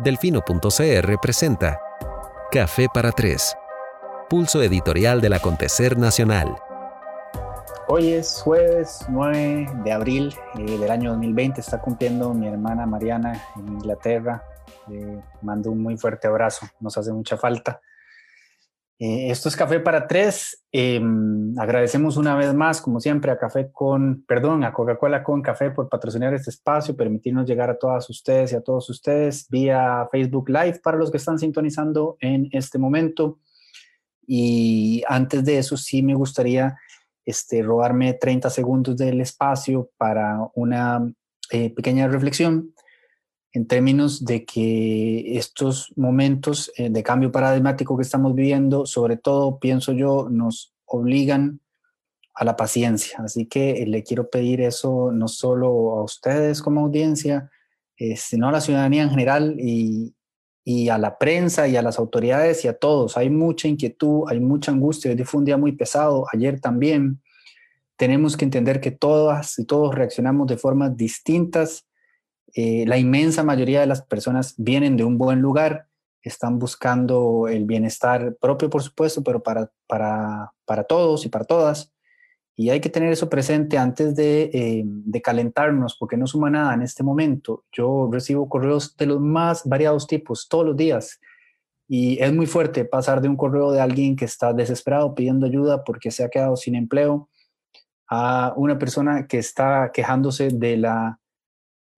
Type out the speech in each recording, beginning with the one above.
Delfino.cr presenta Café para Tres, pulso editorial del acontecer nacional. Hoy es jueves 9 de abril eh, del año 2020, está cumpliendo mi hermana Mariana en Inglaterra. Le mando un muy fuerte abrazo, nos hace mucha falta. Eh, esto es Café para Tres. Em, agradecemos una vez más, como siempre, a Café con, perdón, a Coca-Cola con Café por patrocinar este espacio, permitirnos llegar a todas ustedes y a todos ustedes vía Facebook Live para los que están sintonizando en este momento. Y antes de eso, sí me gustaría este, robarme 30 segundos del espacio para una eh, pequeña reflexión en términos de que estos momentos eh, de cambio paradigmático que estamos viviendo, sobre todo, pienso yo, nos obligan a la paciencia. Así que eh, le quiero pedir eso no solo a ustedes como audiencia, eh, sino a la ciudadanía en general y, y, a la prensa y a las autoridades y a todos. Hay mucha inquietud, hay mucha angustia. Hoy fue un día muy pesado, ayer también. Tenemos que entender que todas y todos reaccionamos de formas distintas eh, la inmensa mayoría de las personas vienen de un buen lugar, están buscando el bienestar propio, por supuesto, pero para, para, para todos y para todas. Y hay que tener eso presente antes de, eh, de, calentarnos, porque no suma nada en este momento. Yo recibo correos de los más variados tipos todos los días. Y es muy fuerte pasar de un correo de alguien que está desesperado pidiendo ayuda porque se ha quedado sin empleo a una persona que está quejándose de la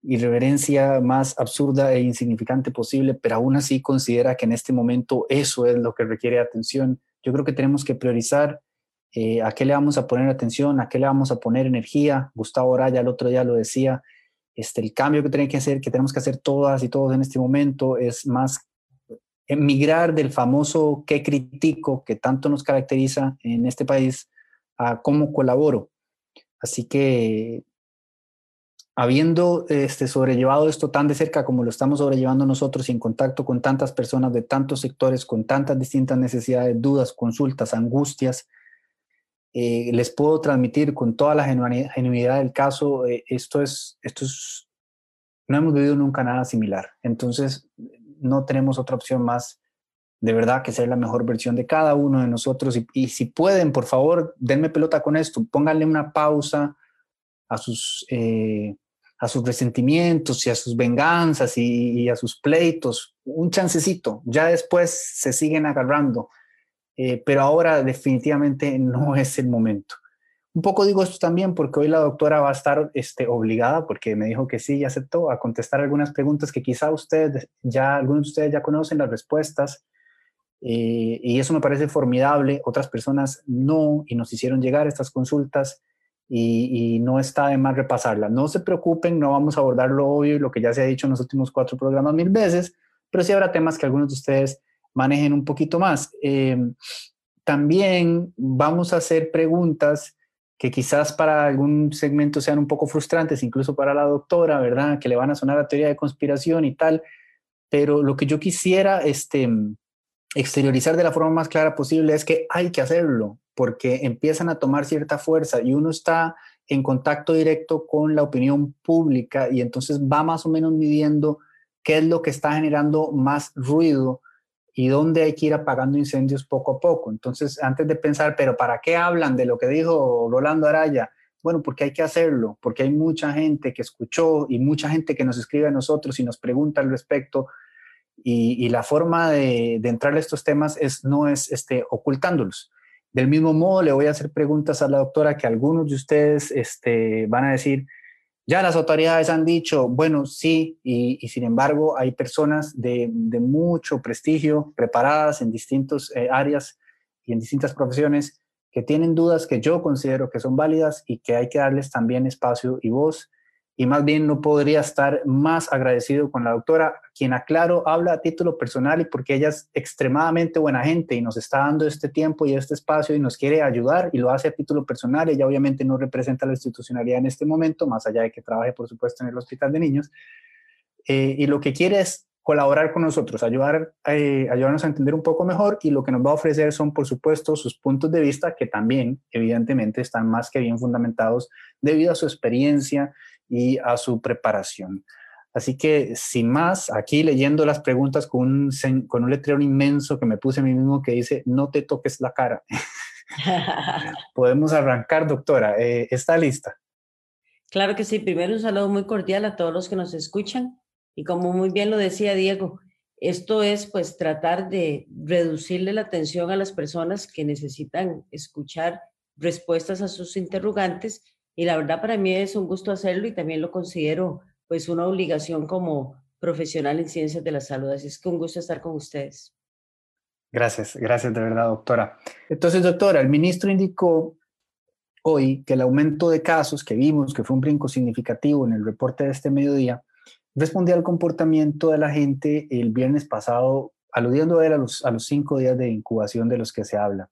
irreverencia más absurda e insignificante posible, pero aún así considera que en este momento eso es lo que requiere atención. Yo creo que tenemos que priorizar eh, a qué le vamos a poner atención, a qué le vamos a poner energía. Gustavo Araya el otro día lo decía, este, el cambio que tenemos que hacer, que tenemos que hacer todas y todos en este momento es más emigrar del famoso qué critico que tanto nos caracteriza en este país a cómo colaboro. Así que habiendo este, sobrellevado esto tan de cerca como lo estamos sobrellevando nosotros y en contacto con tantas personas de tantos sectores, con tantas distintas necesidades, dudas, consultas, angustias, eh, les puedo transmitir con toda la genuinidad del caso, eh, esto, es, esto es, no hemos vivido nunca nada similar. Entonces, no tenemos otra opción más de verdad que ser la mejor versión de cada uno de nosotros. Y, y si pueden, por favor, denme pelota con esto, pónganle una pausa a sus, eh, a sus resentimientos y a sus venganzas y, a sus pleitos, un chancecito, ya después se siguen agarrando, eh, pero ahora definitivamente no es el momento. Un poco digo esto también porque hoy la doctora va a estar este, obligada, porque me dijo que sí y aceptó, a contestar algunas preguntas que quizá ustedes ya, algunos de ustedes ya conocen las respuestas, eh, y eso me parece formidable. Otras personas no, y nos hicieron llegar estas consultas y, no está de más repasarla. No se preocupen, no vamos a abordar lo obvio y lo que ya se ha dicho en los últimos cuatro programas mil veces, pero sí habrá temas que algunos de ustedes manejen un poquito más. Eh, también vamos a hacer preguntas que quizás para algún segmento sean un poco frustrantes, incluso para la doctora, ¿verdad? Que le van a sonar a teoría de conspiración y tal, pero lo que yo quisiera este, exteriorizar de la forma más clara posible es que hay que hacerlo porque empiezan a tomar cierta fuerza y uno está en contacto directo con la opinión pública y entonces va más o menos midiendo qué es lo que está generando más ruido y dónde hay que ir apagando incendios poco a poco. Entonces, antes de pensar, pero ¿para qué hablan de lo que dijo Rolando Araya? Bueno, porque hay que hacerlo, porque hay mucha gente que escuchó y mucha gente que nos escribe a nosotros y nos pregunta al respecto. Y, la forma de, entrar a estos temas es, no es este, ocultándolos, del mismo modo, le voy a hacer preguntas a la doctora que algunos de ustedes este, van a decir, ya las autoridades han dicho, bueno, sí, y, sin embargo hay personas de, mucho prestigio, preparadas en distintas eh, áreas y en distintas profesiones, que tienen dudas que yo considero que son válidas y que hay que darles también espacio y voz y más bien no podría estar más agradecido con la doctora, quien aclaro habla a título personal y porque ella es extremadamente buena gente y nos está dando este tiempo y este espacio y nos quiere ayudar y lo hace a título personal. Ella obviamente no representa la institucionalidad en este momento, más allá de que trabaje, por supuesto, en el Hospital de Niños. Eh, y lo que quiere es colaborar con nosotros, ayudar, eh, ayudarnos a entender un poco mejor y lo que nos va a ofrecer son, por supuesto, sus puntos de vista que también, evidentemente, están más que bien fundamentados debido a su experiencia y a su preparación. Así que, sin más, aquí leyendo las preguntas con un, con un letrero inmenso que me puse a mí mismo que dice, no te toques la cara. Podemos arrancar, doctora. Eh, ¿Está lista? Claro que sí. Primero un saludo muy cordial a todos los que nos escuchan. Y como muy bien lo decía Diego, esto es pues tratar de reducirle la atención a las personas que necesitan escuchar respuestas a sus interrogantes. Y la verdad para mí es un gusto hacerlo y también lo considero pues una obligación como profesional en ciencias de la salud. Así es que un gusto estar con ustedes. Gracias, gracias de verdad, doctora. Entonces, doctora, el ministro indicó hoy que el aumento de casos que vimos, que fue un brinco significativo en el reporte de este mediodía, respondía al comportamiento de la gente el viernes pasado, aludiendo a los, a los cinco días de incubación de los que se habla.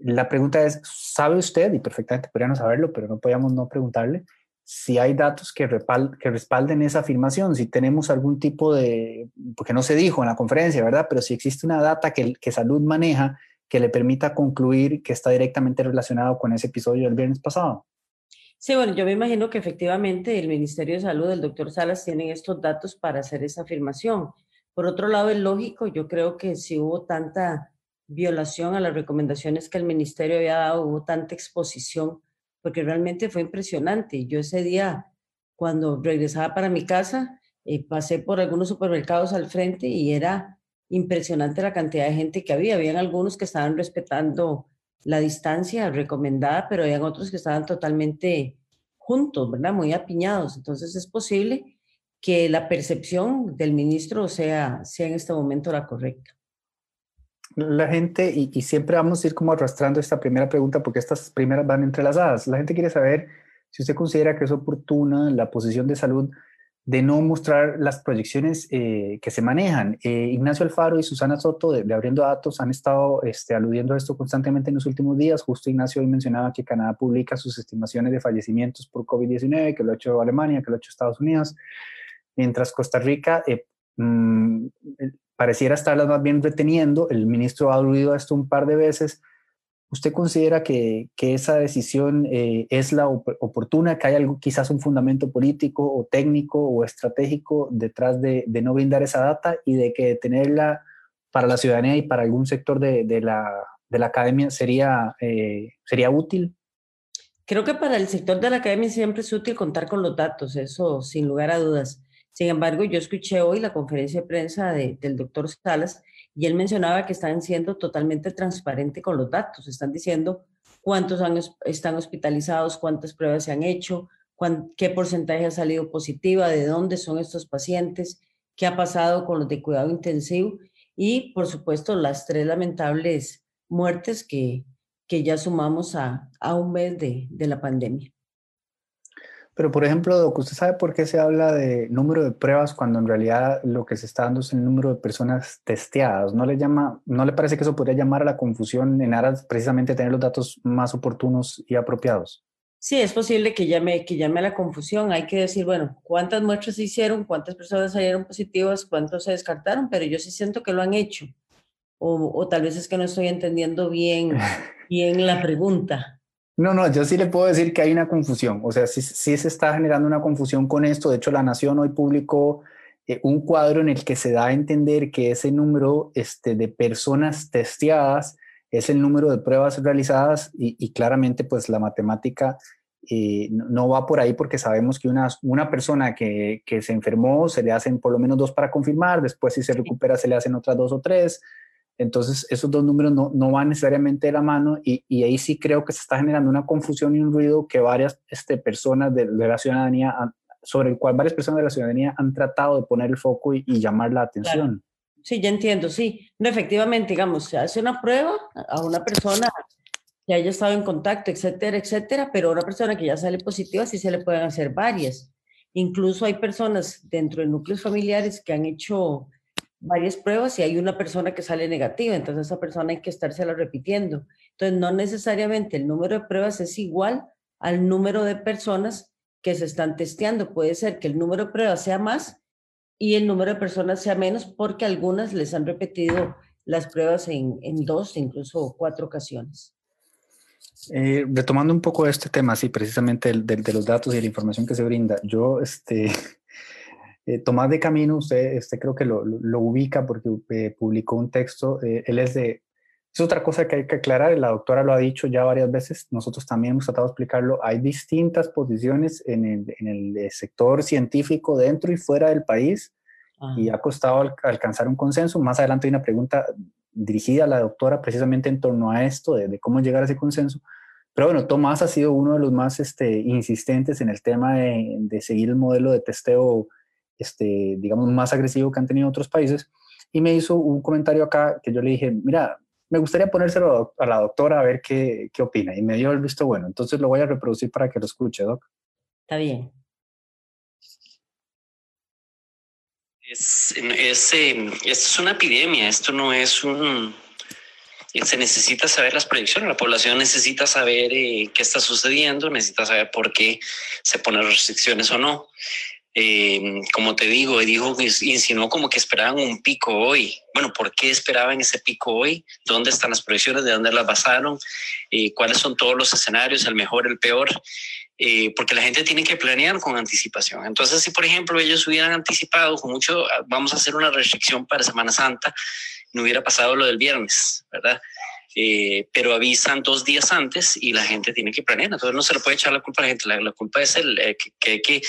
La pregunta es, ¿sabe usted, y perfectamente podríamos saberlo, pero no podíamos no preguntarle, si hay datos que, respalden esa afirmación, si tenemos algún tipo de, porque no se dijo en la conferencia, ¿verdad? Pero si existe una data que, que salud maneja que le permita concluir que está directamente relacionado con ese episodio del viernes pasado. Sí, bueno, yo me imagino que efectivamente el Ministerio de Salud, el doctor Salas, tienen estos datos para hacer esa afirmación. Por otro lado, es lógico, yo creo que si hubo tanta violación a las recomendaciones que el Ministerio había dado, hubo tanta exposición porque realmente fue impresionante. Yo ese día, cuando regresaba para mi casa, eh, pasé por algunos supermercados al frente y era impresionante la cantidad de gente que había. Habían algunos que estaban respetando la distancia recomendada, pero habían otros que estaban totalmente juntos, ¿verdad? Muy apiñados. Entonces es posible que la percepción del ministro sea, sea en este momento la correcta la gente, y, siempre vamos a ir como arrastrando esta primera pregunta porque estas primeras van entrelazadas. La gente quiere saber si usted considera que es oportuna la posición de salud de no mostrar las proyecciones eh, que se manejan. Eh, Ignacio Alfaro y Susana Soto de, Abriendo Datos han estado este, aludiendo a esto constantemente en los últimos días. Justo Ignacio hoy mencionaba que Canadá publica sus estimaciones de fallecimientos por COVID-19, que lo ha hecho Alemania, que lo ha hecho Estados Unidos, mientras Costa Rica eh, mm, pareciera estarlas más bien reteniendo. El ministro ha aludido a esto un par de veces. ¿Usted considera que, que esa decisión eh, es la oportuna, que hay algo, quizás un fundamento político o técnico o estratégico detrás de, de, no brindar esa data y de que tenerla para la ciudadanía y para algún sector de, de, la, de la, academia sería, eh, sería útil? Creo que para el sector de la academia siempre es útil contar con los datos, eso sin lugar a dudas. Sin embargo, yo escuché hoy la conferencia de prensa del doctor Salas y él mencionaba que están siendo totalmente transparentes con los datos. Están diciendo cuántos años están hospitalizados, cuántas pruebas se han hecho, qué porcentaje ha salido positiva, de dónde son estos pacientes, qué ha pasado con los de cuidado intensivo y, por supuesto, las tres lamentables muertes que, que ya sumamos a, a un mes de, de la pandemia. Pero, por ejemplo, ¿usted sabe por qué se habla de número de pruebas cuando en realidad lo que se está dando es el número de personas testeadas? ¿No le, llama, ¿No le parece que eso podría llamar a la confusión en aras precisamente de tener los datos más oportunos y apropiados? Sí, es posible que llame, que llame a la confusión. Hay que decir, bueno, ¿cuántas muestras se hicieron? ¿Cuántas personas salieron positivas? ¿Cuántos se descartaron? Pero yo sí siento que lo han hecho. O, o tal vez es que no estoy entendiendo bien, bien la pregunta. No, no, yo sí le puedo decir que hay una confusión. O sea, sí, sí se está generando una confusión con esto. De hecho, la Nación hoy publicó eh, un cuadro en el que se da a entender que ese número este, de personas testeadas es el número de pruebas realizadas y, claramente pues la matemática eh, no, va por ahí porque sabemos que una, una persona que, que, se enfermó se le hacen por lo menos dos para confirmar, después si se recupera se le hacen otras dos o tres, entonces, esos dos números no, no van necesariamente de la mano y, y, ahí sí creo que se está generando una confusión y un ruido que varias este, personas de, la ciudadanía, sobre el cual varias personas de la ciudadanía han tratado de poner el foco y, llamar la atención. Sí, ya entiendo, sí. No, efectivamente, digamos, se hace una prueba a una persona que haya estado en contacto, etcétera, etcétera, pero a una persona que ya sale positiva sí se le pueden hacer varias. Incluso hay personas dentro de núcleos familiares que han hecho varias pruebas y hay una persona que sale negativa, entonces esa persona hay que estársela repitiendo. Entonces, no necesariamente el número de pruebas es igual al número de personas que se están testeando. Puede ser que el número de pruebas sea más y el número de personas sea menos porque algunas les han repetido las pruebas en, en dos, incluso cuatro ocasiones. Eh, retomando un poco este tema, sí, precisamente de, de, los datos y la información que se brinda, yo este, Eh, Tomás de Camino, usted, este, creo que lo, lo, ubica porque eh, publicó un texto, eh, él es de... Es otra cosa que hay que aclarar, la doctora lo ha dicho ya varias veces, nosotros también hemos tratado de explicarlo, hay distintas posiciones en el, en el sector científico dentro y fuera del país y ha costado alcanzar un consenso. Más adelante hay una pregunta dirigida a la doctora precisamente en torno a esto, de, de cómo llegar a ese consenso. Pero bueno, Tomás ha sido uno de los más este, insistentes en el tema de, de seguir el modelo de testeo este, digamos, más agresivo que han tenido otros países, y me hizo un comentario acá que yo le dije, mira, me gustaría ponérselo a la doctora a ver qué, qué opina, y me dio el visto bueno, entonces lo voy a reproducir para que lo escuche, Doc. Está bien. Es, es, eh, esto es una epidemia, esto no es un... Se necesita saber las proyecciones, la población necesita saber eh, qué está sucediendo, necesita saber por qué se ponen restricciones o no. Eh, como te digo, dijo que insinuó como que esperaban un pico hoy. Bueno, ¿por qué esperaban ese pico hoy? ¿Dónde están las proyecciones? ¿De dónde las basaron? Eh, ¿Cuáles son todos los escenarios? ¿El mejor, el peor? Eh, porque la gente tiene que planear con anticipación. Entonces, si por ejemplo ellos hubieran anticipado con mucho, ah, vamos a hacer una restricción para Semana Santa, no hubiera pasado lo del viernes, ¿verdad? pero avisan dos días antes y la gente tiene que planear. Entonces no se le puede echar la culpa a la gente. La, culpa es el que, hay que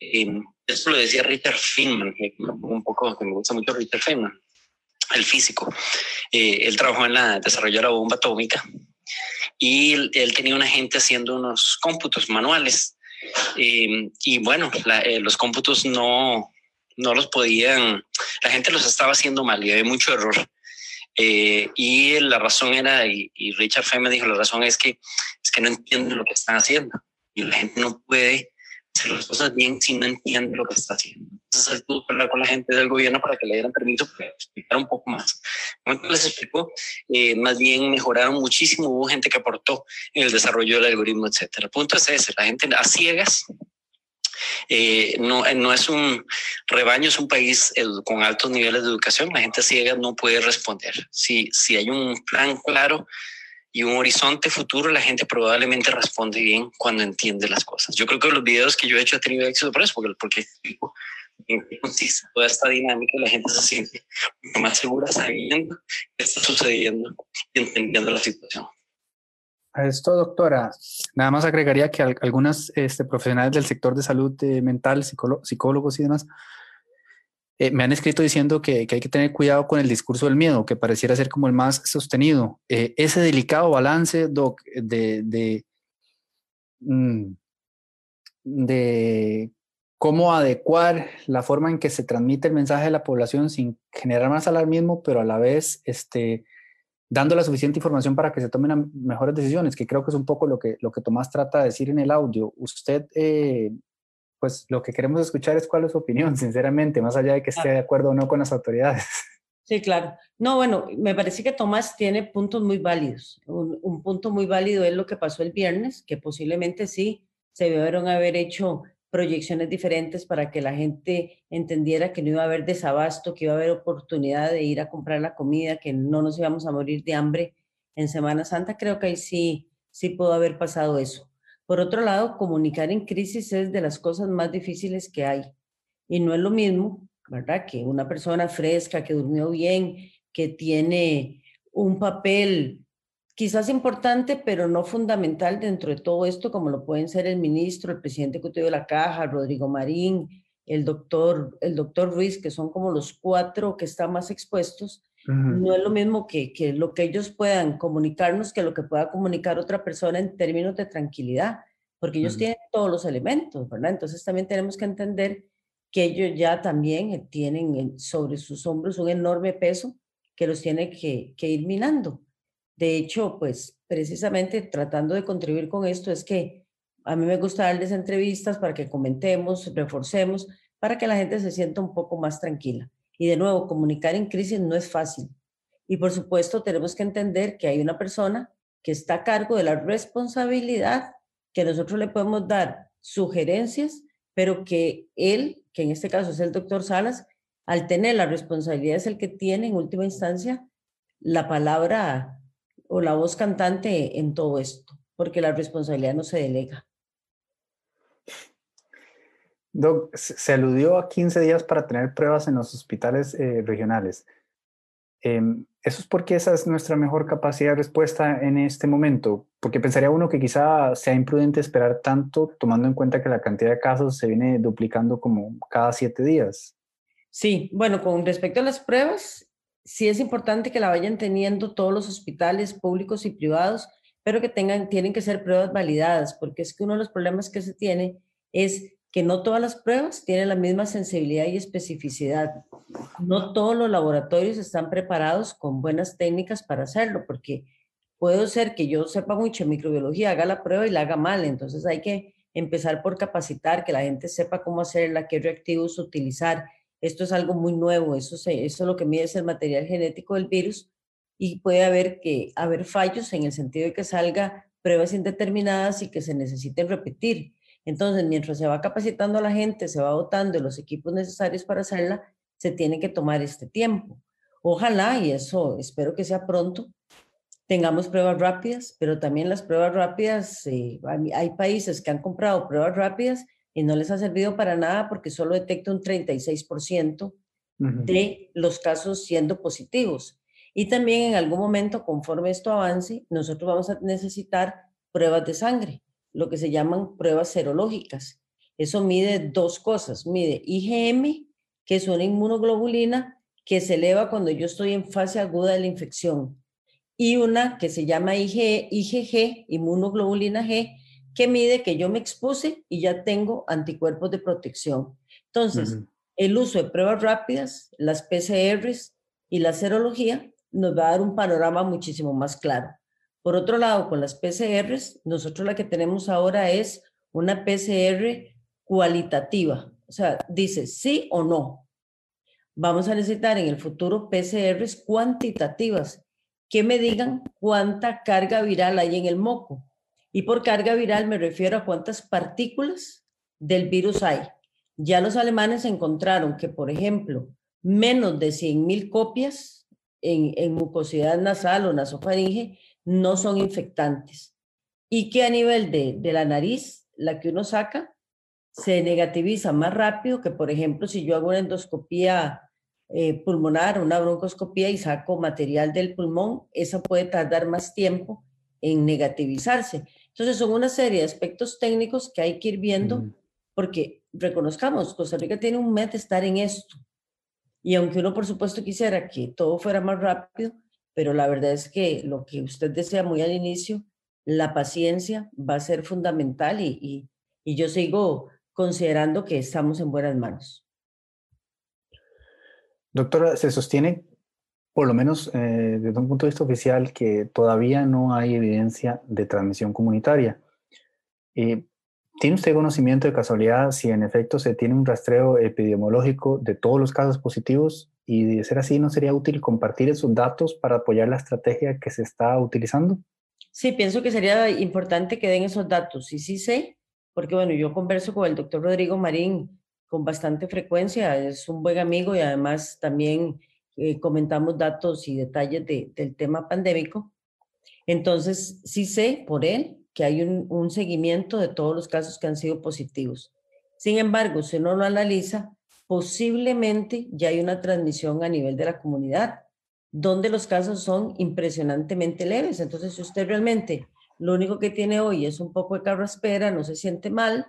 eh, eso lo decía Richard Feynman, un poco que me gusta mucho Richard Feynman, el físico. Eh, él trabajó en la desarrollo de la bomba atómica y él, tenía una gente haciendo unos cómputos manuales. Eh, y bueno, eh, los cómputos no, no los podían, la gente los estaba haciendo mal y había mucho error. y la razón era, y, Richard Feynman dijo, la razón es que, es que no entienden lo que están haciendo y la gente no puede hacer las cosas bien si no entiende lo que está haciendo. Entonces tuvo que hablar con la gente del gobierno para que le dieran permiso para explicar un poco más. Cuando les explicó, eh, más bien mejoraron muchísimo, hubo gente que aportó en el desarrollo del algoritmo, etcétera. El punto es ese, la gente a ciegas eh, no, no es un rebaño, es un país con altos niveles de educación. La gente ciega no puede responder. Si, si hay un plan claro, y un horizonte futuro, la gente probablemente responde bien cuando entiende las cosas. Yo creo que los videos que yo he hecho han tenido éxito por eso, porque, porque consiste toda esta dinámica la gente se siente mucho más segura sabiendo qué está sucediendo y entendiendo la situación. A esto, doctora, nada más agregaría que algunas este, profesionales del sector de salud eh, mental, psicólogos y demás, eh, me han escrito diciendo que, hay que tener cuidado con el discurso del miedo, que pareciera ser como el más sostenido. Eh, ese delicado balance, mm, de, cómo adecuar la forma en que se transmite el mensaje de la población sin generar más alarmismo, pero a la vez este, dando la suficiente información para que se tomen mejores decisiones, que creo que es un poco lo que, lo que Tomás trata de decir en el audio. Usted eh, pues lo que queremos escuchar es cuál es su opinión, sinceramente, más allá de que esté de acuerdo o no con las autoridades. Sí, claro. No, bueno, me parece que Tomás tiene puntos muy válidos. Un, punto muy válido es lo que pasó el viernes, que posiblemente sí se debieron haber hecho proyecciones diferentes para que la gente entendiera que no iba a haber desabasto, que iba a haber oportunidad de ir a comprar la comida, que no nos íbamos a morir de hambre en Semana Santa. Creo que ahí sí, sí pudo haber pasado eso. Por otro lado, comunicar en crisis es de las cosas más difíciles que hay. Y no es lo mismo, ¿verdad? Que una persona fresca, que durmió bien, que tiene un papel quizás importante, pero no fundamental dentro de todo esto, como lo pueden ser el ministro, el presidente ejecutivo de la Caja, Rodrigo Marín, el doctor, el doctor Ruiz, que son como los cuatro que están más expuestos, no es lo mismo que, que, lo que ellos puedan comunicarnos que lo que pueda comunicar otra persona en términos de tranquilidad, porque ellos tienen todos los elementos, ¿verdad? Entonces también tenemos que entender que ellos ya también tienen sobre sus hombros un enorme peso que los tiene que, que ir minando. De hecho, pues precisamente tratando de contribuir con esto es que a mí me gusta darles entrevistas para que comentemos, reforcemos, para que la gente se sienta un poco más tranquila. Y de nuevo, comunicar en crisis no es fácil. Y por supuesto, tenemos que entender que hay una persona que está a cargo de la responsabilidad, que nosotros le podemos dar sugerencias, pero que él, que en este caso es el doctor Salas, al tener la responsabilidad es el que tiene en última instancia la palabra o la voz cantante en todo esto, porque la responsabilidad no se delega. Doc, se aludió a 15 días para tener pruebas en los hospitales eh, regionales. Em, ¿Eso es porque esa es nuestra mejor capacidad de respuesta en este momento? Porque pensaría uno que quizá sea imprudente esperar tanto, tomando en cuenta que la cantidad de casos se viene duplicando como cada siete días. Sí, bueno, con respecto a las pruebas, sí es importante que la vayan teniendo todos los hospitales públicos y privados, pero que tengan, tienen que ser pruebas validadas, porque es que uno de los problemas que se tiene es que no todas las pruebas tienen la misma sensibilidad y especificidad. No todos los laboratorios están preparados con buenas técnicas para hacerlo, porque puede ser que yo sepa mucho de microbiología, haga la prueba y la haga mal. Entonces hay que empezar por capacitar, que la gente sepa cómo hacerla, qué reactivos utilizar. Esto es algo muy nuevo, eso, eso es lo que mide es el material genético del virus y puede haber, que, haber fallos en el sentido de que salga pruebas indeterminadas y que se necesiten repetir. Entonces, mientras se va capacitando a la gente, se va dotando de los equipos necesarios para hacerla, se tiene que tomar este tiempo. Ojalá, y eso espero que sea pronto, tengamos pruebas rápidas, pero también las pruebas rápidas, eh, hay países que han comprado pruebas rápidas y no les ha servido para nada porque solo detecta un 36% de los casos siendo positivos. Y también en algún momento, conforme esto avance, nosotros vamos a necesitar pruebas de sangre lo que se llaman pruebas serológicas. Eso mide dos cosas. Mide IgM, que es una inmunoglobulina que se eleva cuando yo estoy en fase aguda de la infección. Y una que se llama IgG, inmunoglobulina G, que mide que yo me expuse y ya tengo anticuerpos de protección. Entonces, el uso de pruebas rápidas, las PCRs y la serología nos va a dar un panorama muchísimo más claro. Por otro lado, con las PCRs, nosotros la que tenemos ahora es una PCR cualitativa, o sea, dice sí o no. Vamos a necesitar en el futuro PCRs cuantitativas que me digan cuánta carga viral hay en el moco. Y por carga viral me refiero a cuántas partículas del virus hay. Ya los alemanes encontraron que, por ejemplo, menos de 100.000 copias en, en mucosidad nasal o nasofaringe no son infectantes y que a nivel de, la nariz, la que uno saca, se negativiza más rápido que, por ejemplo, si yo hago una endoscopía eh, pulmonar, una broncoscopía y saco material del pulmón, eso puede tardar más tiempo en negativizarse. Entonces, son una serie de aspectos técnicos que hay que ir viendo, porque reconozcamos, Costa Rica tiene un mes de estar en esto. Y aunque uno, por supuesto, quisiera que todo fuera más rápido, pero la verdad es que lo que usted decía muy al inicio, la paciencia va a ser fundamental y, yo sigo considerando que estamos en buenas manos. Doctora, se sostiene, por lo menos eh, desde un punto de vista oficial, que todavía no hay evidencia de transmisión comunitaria. Eh, ¿Tiene usted conocimiento de casualidad si en efecto se tiene un rastreo epidemiológico de todos los casos positivos y de ser así, ¿no sería útil compartir esos datos para apoyar la estrategia que se está utilizando? Sí, pienso que sería importante que den esos datos. Y sí sé, porque bueno, yo converso con el doctor Rodrigo Marín con bastante frecuencia, es un buen amigo y además también eh, comentamos datos y detalles del tema pandémico. Entonces, sí sé por él que hay un, seguimiento de todos los casos que han sido positivos. Sin embargo, si uno lo analiza, posiblemente ya hay una transmisión a nivel de la comunidad, donde los casos son impresionantemente leves. Entonces, si usted realmente lo único que tiene hoy es un poco de carraspera, no se siente mal,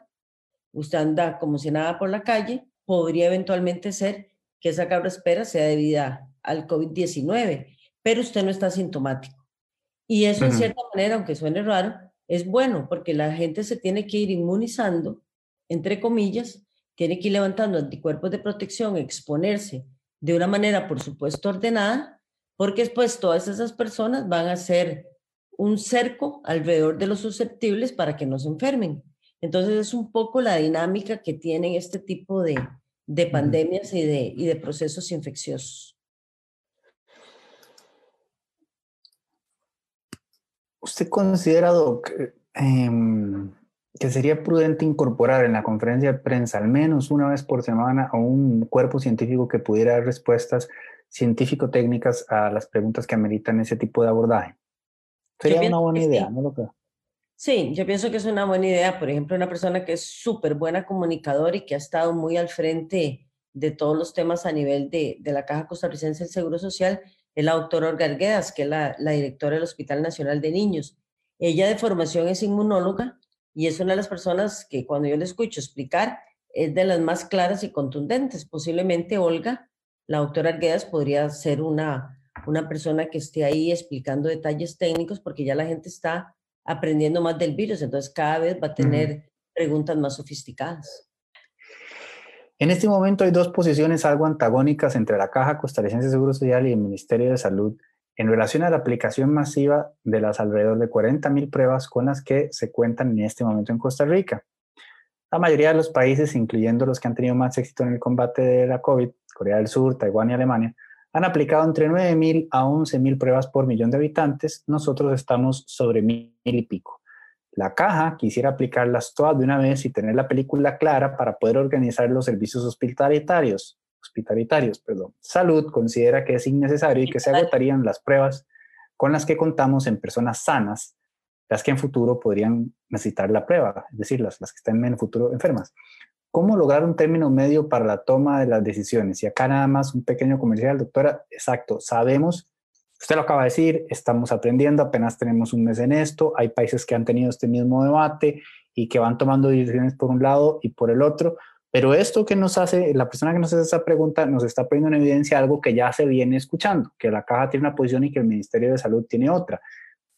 usted anda como si nada por la calle, podría eventualmente ser que esa carraspera sea debida al COVID-19, pero usted no está sintomático. Y eso, en cierta manera, aunque suene raro, es bueno porque la gente se tiene que ir inmunizando, entre comillas, tiene que ir levantando anticuerpos de protección, exponerse de una manera, por supuesto, ordenada, porque después todas esas personas van a ser un cerco alrededor de los susceptibles para que no se enfermen. Entonces es un poco la dinámica que tienen este tipo de, de pandemias y de, y de procesos infecciosos. ¿Usted considera, Doc, em, que sería prudente incorporar en la conferencia de prensa al menos una vez por semana a un cuerpo científico que pudiera dar respuestas científico-técnicas a las preguntas que ameritan ese tipo de abordaje. Sería una buena idea, ¿no lo creo? Sí, yo pienso que es una buena idea. Por ejemplo, una persona que es súper buena comunicador y que ha estado muy al frente de todos los temas a nivel de, la Caja Costarricense del Seguro Social es la doctora Olga Arguedas, que es la, la directora del Hospital Nacional de Niños. Ella de formación es inmunóloga y es una de las personas que cuando yo le escucho explicar es de las más claras y contundentes. Posiblemente Olga, la doctora Arguedas, podría ser una, una persona que esté ahí explicando detalles técnicos porque ya la gente está aprendiendo más del virus, entonces cada vez va a tener preguntas más sofisticadas. En este momento hay dos posiciones algo antagónicas entre la Caja Costarricense de Seguro Social y el Ministerio de Salud en relación a la aplicación masiva de las alrededor de 40.000 pruebas con las que se cuentan en este momento en Costa Rica. La mayoría de los países, incluyendo los que han tenido más éxito en el combate de la COVID, Corea del Sur, Taiwán y Alemania, han aplicado entre 9.000 a 11.000 pruebas por millón de habitantes. Nosotros estamos sobre mil y pico. La caja quisiera aplicarlas todas de una vez y tener la película clara para poder organizar los servicios hospitalarios. Hospitalarios perdón. Salud considera que es innecesario y que se agotarían las pruebas con las que contamos en personas sanas, las que en futuro podrían necesitar la prueba, es decir, las, las que estén en el futuro enfermas. ¿Cómo lograr un término medio para la toma de las decisiones? Y acá nada más un pequeño comercial, doctora. Exacto, sabemos, usted lo acaba de decir, estamos aprendiendo, apenas tenemos un mes en esto, hay países que han tenido este mismo debate y que van tomando decisiones por un lado y por el otro, pero esto que nos hace, la persona que nos hace esa pregunta nos está poniendo en evidencia algo que ya se viene escuchando, que la caja tiene una posición y que el Ministerio de Salud tiene otra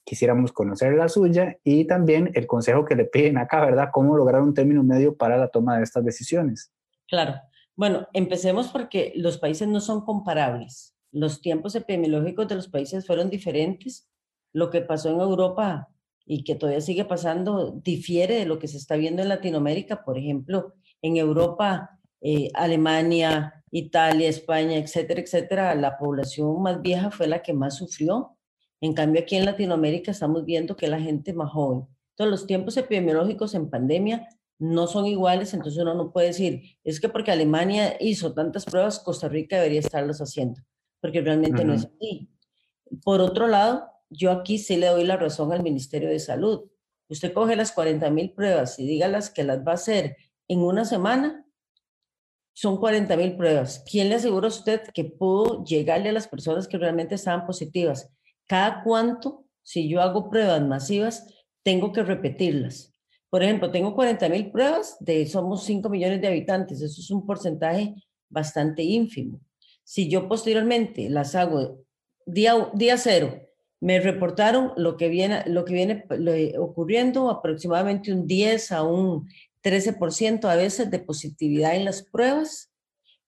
quisiéramos conocer la suya y también el consejo que le piden acá, ¿verdad? ¿Cómo lograr un término medio para la toma de estas decisiones? Claro. Bueno, empecemos porque los países no son comparables. Los tiempos epidemiológicos de los países fueron diferentes. Lo que pasó en Europa y que todavía sigue pasando difiere de lo que se está viendo en Latinoamérica. Por ejemplo, en Europa, eh, Alemania, Italia, España, etcétera, etcétera, la población más vieja fue la que más sufrió en cambio, aquí en Latinoamérica estamos viendo que la gente más joven. Entonces, los tiempos epidemiológicos en pandemia no son iguales, entonces uno no puede decir, es que porque Alemania hizo tantas pruebas, Costa Rica debería estarlas haciendo, porque realmente no es así. Por otro lado, yo aquí sí le doy la razón al Ministerio de Salud. Usted coge las 40 mil pruebas y dígalas que las va a hacer en una semana, son 40 mil pruebas. ¿Quién le asegura a usted que pudo llegarle a las personas que realmente estaban positivas? cada cuánto, si yo hago pruebas masivas, tengo que repetirlas. Por ejemplo, tengo 40 mil pruebas, de somos 5 millones de habitantes, eso es un porcentaje bastante ínfimo. Si yo posteriormente las hago día, día cero, me reportaron lo que viene, lo que viene ocurriendo, aproximadamente un 10 a un 13% a veces de positividad en las pruebas.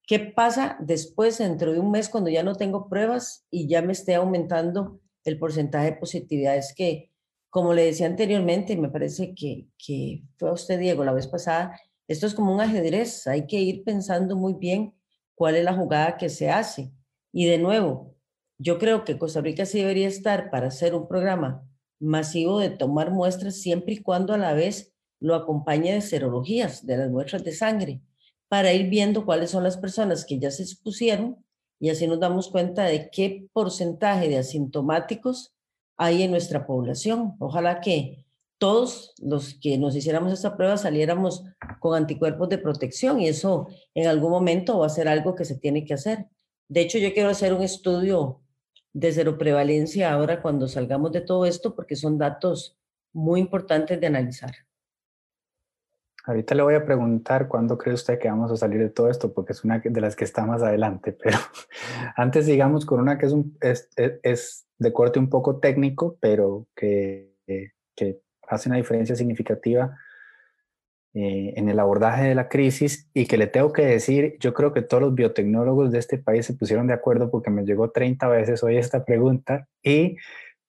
¿Qué pasa después, dentro de un mes, cuando ya no tengo pruebas y ya me esté aumentando el porcentaje de positividad es que, como le decía anteriormente, me parece que, que fue usted, Diego, la vez pasada, esto es como un ajedrez, hay que ir pensando muy bien cuál es la jugada que se hace. Y de nuevo, yo creo que Costa Rica sí debería estar para hacer un programa masivo de tomar muestras siempre y cuando a la vez lo acompañe de serologías, de las muestras de sangre, para ir viendo cuáles son las personas que ya se expusieron y así nos damos cuenta de qué porcentaje de asintomáticos hay en nuestra población. Ojalá que todos los que nos hiciéramos esta prueba saliéramos con anticuerpos de protección y eso en algún momento va a ser algo que se tiene que hacer. De hecho, yo quiero hacer un estudio de cero prevalencia ahora cuando salgamos de todo esto porque son datos muy importantes de analizar. Ahorita le voy a preguntar cuándo cree usted que vamos a salir de todo esto, porque es una de las que está más adelante, pero antes sigamos con una que es, un, es, es, de corte un poco técnico, pero que, que hace una diferencia significativa eh, en el abordaje de la crisis y que le tengo que decir, yo creo que todos los biotecnólogos de este país se pusieron de acuerdo porque me llegó 30 veces hoy esta pregunta y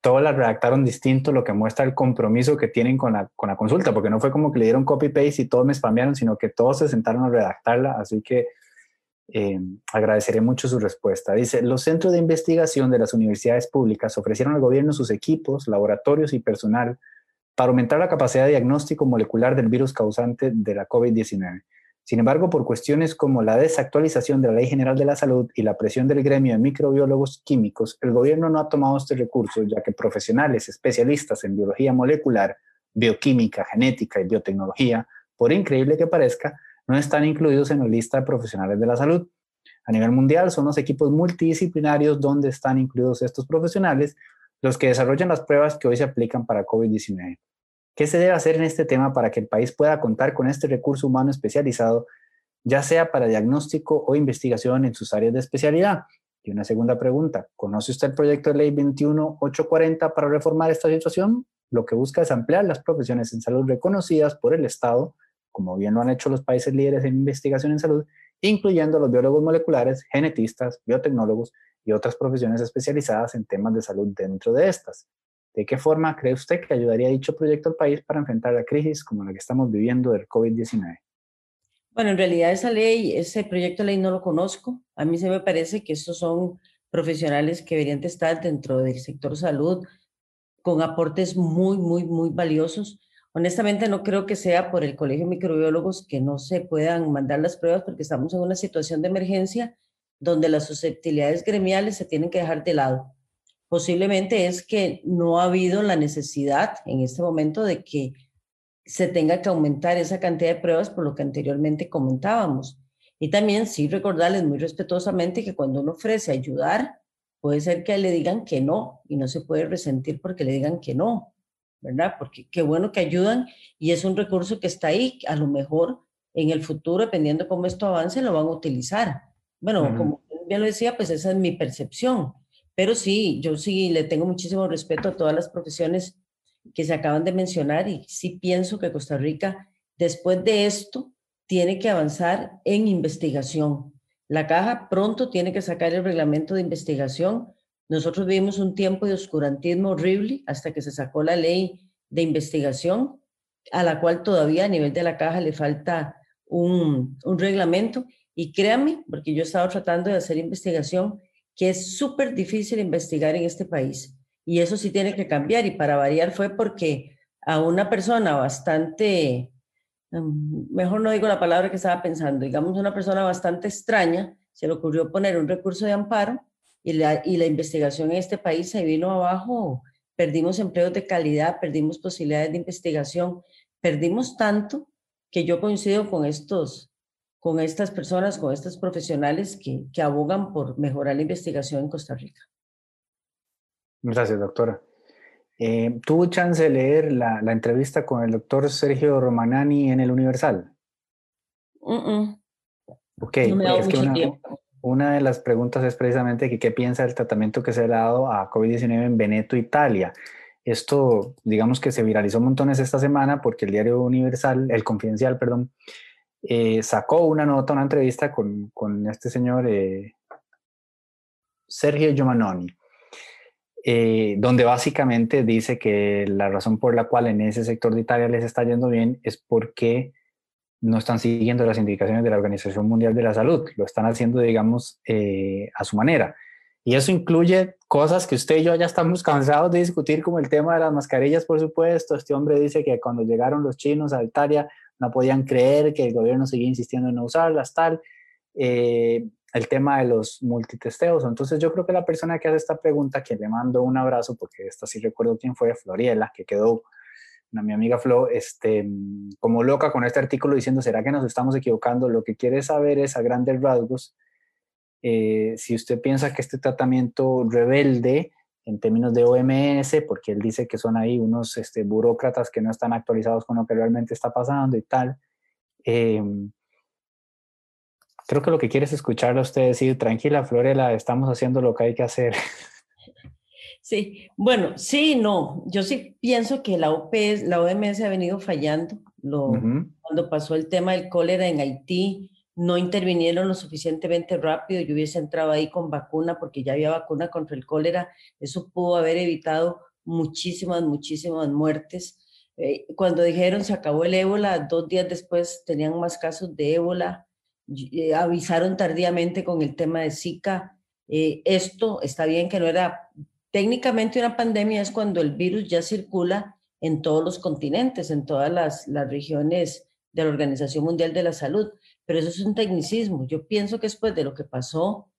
todos la redactaron distinto, lo que muestra el compromiso que tienen con la, con la consulta, porque no fue como que le dieron copy-paste y todos me spamearon, sino que todos se sentaron a redactarla, así que eh, agradeceré mucho su respuesta. Dice, los centros de investigación de las universidades públicas ofrecieron al gobierno sus equipos, laboratorios y personal para aumentar la capacidad de diagnóstico molecular del virus causante de la COVID-19. Sin embargo, por cuestiones como la desactualización de la Ley General de la Salud y la presión del gremio de microbiólogos químicos, el gobierno no ha tomado este recurso, ya que profesionales especialistas en biología molecular bioquímica, genética y biotecnología, por increíble que parezca, no están incluidos en la lista de profesionales de la salud. A nivel mundial son los equipos multidisciplinarios donde están incluidos estos profesionales los que desarrollan las pruebas que hoy se aplican para COVID-19. ¿Qué se debe hacer en este tema para que el país pueda contar con este recurso humano especializado, ya sea para diagnóstico o investigación en sus áreas de especialidad? Y una segunda pregunta, ¿conoce usted el proyecto de ley 21840 para reformar esta situación? Lo que busca es ampliar las profesiones en salud reconocidas por el Estado, como bien lo han hecho los países líderes en investigación en salud, incluyendo los biólogos moleculares, genetistas, biotecnólogos y otras profesiones especializadas en temas de salud dentro de estas. ¿De qué forma cree usted que ayudaría dicho proyecto al país para enfrentar la crisis como la que estamos viviendo del COVID-19? Bueno, en realidad esa ley, ese proyecto de ley no lo conozco. A mí se me parece que estos son profesionales que deberían estar dentro del sector salud con aportes muy, muy, muy valiosos Honestamente no creo que sea por el Colegio de Microbiólogos que no se puedan mandar las pruebas porque estamos en una situación de emergencia donde las susceptibilidades gremiales se tienen que dejar de lado. Posiblemente es que no ha habido la necesidad en este momento de que se tenga que aumentar esa cantidad de pruebas por lo que anteriormente comentábamos. Y también sí recordarles muy respetuosamente que cuando uno ofrece ayudar, puede ser que le digan que no y no se puede resentir porque le digan que no. ¿verdad? Porque qué bueno que ayudan y es un recurso que está ahí, a lo mejor en el futuro, dependiendo cómo esto avance, lo van a utilizar. Bueno, como bien lo decía, pues esa es mi percepción. Pero sí, yo sí le tengo muchísimo respeto a todas las profesiones que se acaban de mencionar y sí pienso que Costa Rica, después de esto, tiene que avanzar en investigación. La caja pronto tiene que sacar el reglamento de investigación nosotros vivimos un tiempo de oscurantismo horrible hasta que se sacó la ley de investigación, a la cual todavía a nivel de la caja le falta un, reglamento. Y créanme, porque yo he estado tratando de hacer investigación, que es súper difícil investigar en este país. Y eso sí tiene que cambiar. Y para variar fue porque a una persona bastante, mm, mejor no digo la palabra que estaba pensando, digamos una persona bastante extraña, se le ocurrió poner un recurso de amparo y la investigación en este país se vino abajo, perdimos empleos de calidad, perdimos posibilidades de investigación, perdimos tanto que yo coincido con estos, con estas personas, con estos profesionales que, que abogan por mejorar la investigación en Costa Rica. Gracias, doctora. Eh, ¿Tuvo chance de leer la, la, entrevista con el doctor Sergio Romanani en el Universal? Ok, no me es que una, una de las preguntas es precisamente que, qué piensa del tratamiento que se ha dado a COVID-19 en Veneto, Italia. Esto, digamos que se viralizó montones esta semana porque el diario Universal, el Confidencial, perdón, eh, sacó una nota, una entrevista con, con este señor eh, Sergio Giovannoni, eh, donde básicamente dice que la razón por la cual en ese sector de Italia les está yendo bien es porque no están siguiendo las indicaciones de la Organización Mundial de la Salud, lo están haciendo, digamos, a su manera. Y eso incluye cosas que usted y yo ya estamos cansados de discutir, como el tema de las mascarillas, por supuesto. Este hombre dice que cuando llegaron los chinos a Italia no podían creer que el gobierno seguía insistiendo en no usarlas, tal. Eh, el tema de los multitesteos. Entonces yo creo que la persona que hace esta pregunta, quien le mando un abrazo, porque esta sí recuerdo quién fue, Floriela, que quedó mi amiga Flo, este, como loca con este artículo diciendo, ¿será que nos estamos equivocando? Lo que quiere saber es a grandes rasgos eh, si usted piensa que este tratamiento rebelde en términos de OMS, porque él dice que son ahí unos este, burócratas que no están actualizados con lo que realmente está pasando y tal. Em, creo que lo que quiere es a usted decir, tranquila, Florela, estamos haciendo lo que hay que hacer. Sí, bueno, sí, no, yo sí pienso que la OPS, la OMS ha venido fallando. Lo, Cuando pasó el tema del cólera en Haití, no intervinieron lo suficientemente rápido. Yo hubiese entrado ahí con vacuna porque ya había vacuna contra el cólera. Eso pudo haber evitado muchísimas, muchísimas muertes. Eh, cuando dijeron se acabó el ébola, dos días después tenían más casos de ébola. Eh, avisaron tardíamente con el tema de Zika. Eh, esto está bien que no era Técnicamente una pandemia es cuando el virus ya circula en todos los continentes, en todas las, regiones de la Organización Mundial de la Salud, pero eso es un tecnicismo. Yo pienso que después de lo que pasó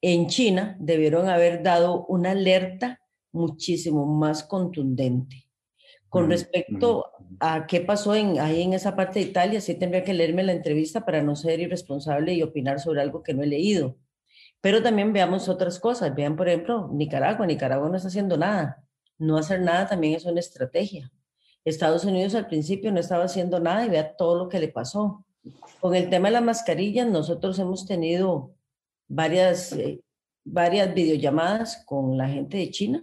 en China, debieron haber dado una alerta muchísimo más contundente. Con respecto a qué pasó en, ahí en esa parte de Italia, sí tendría que leerme la entrevista para no ser irresponsable y opinar sobre algo que no he leído. Pero también veamos otras cosas. Vean, por ejemplo, Nicaragua. Nicaragua no está haciendo nada. No hacer nada también es una estrategia. Estados Unidos al principio no estaba haciendo nada y vea todo lo que le pasó. Con el tema de las mascarillas, nosotros hemos tenido varias, eh, varias videollamadas con la gente de China.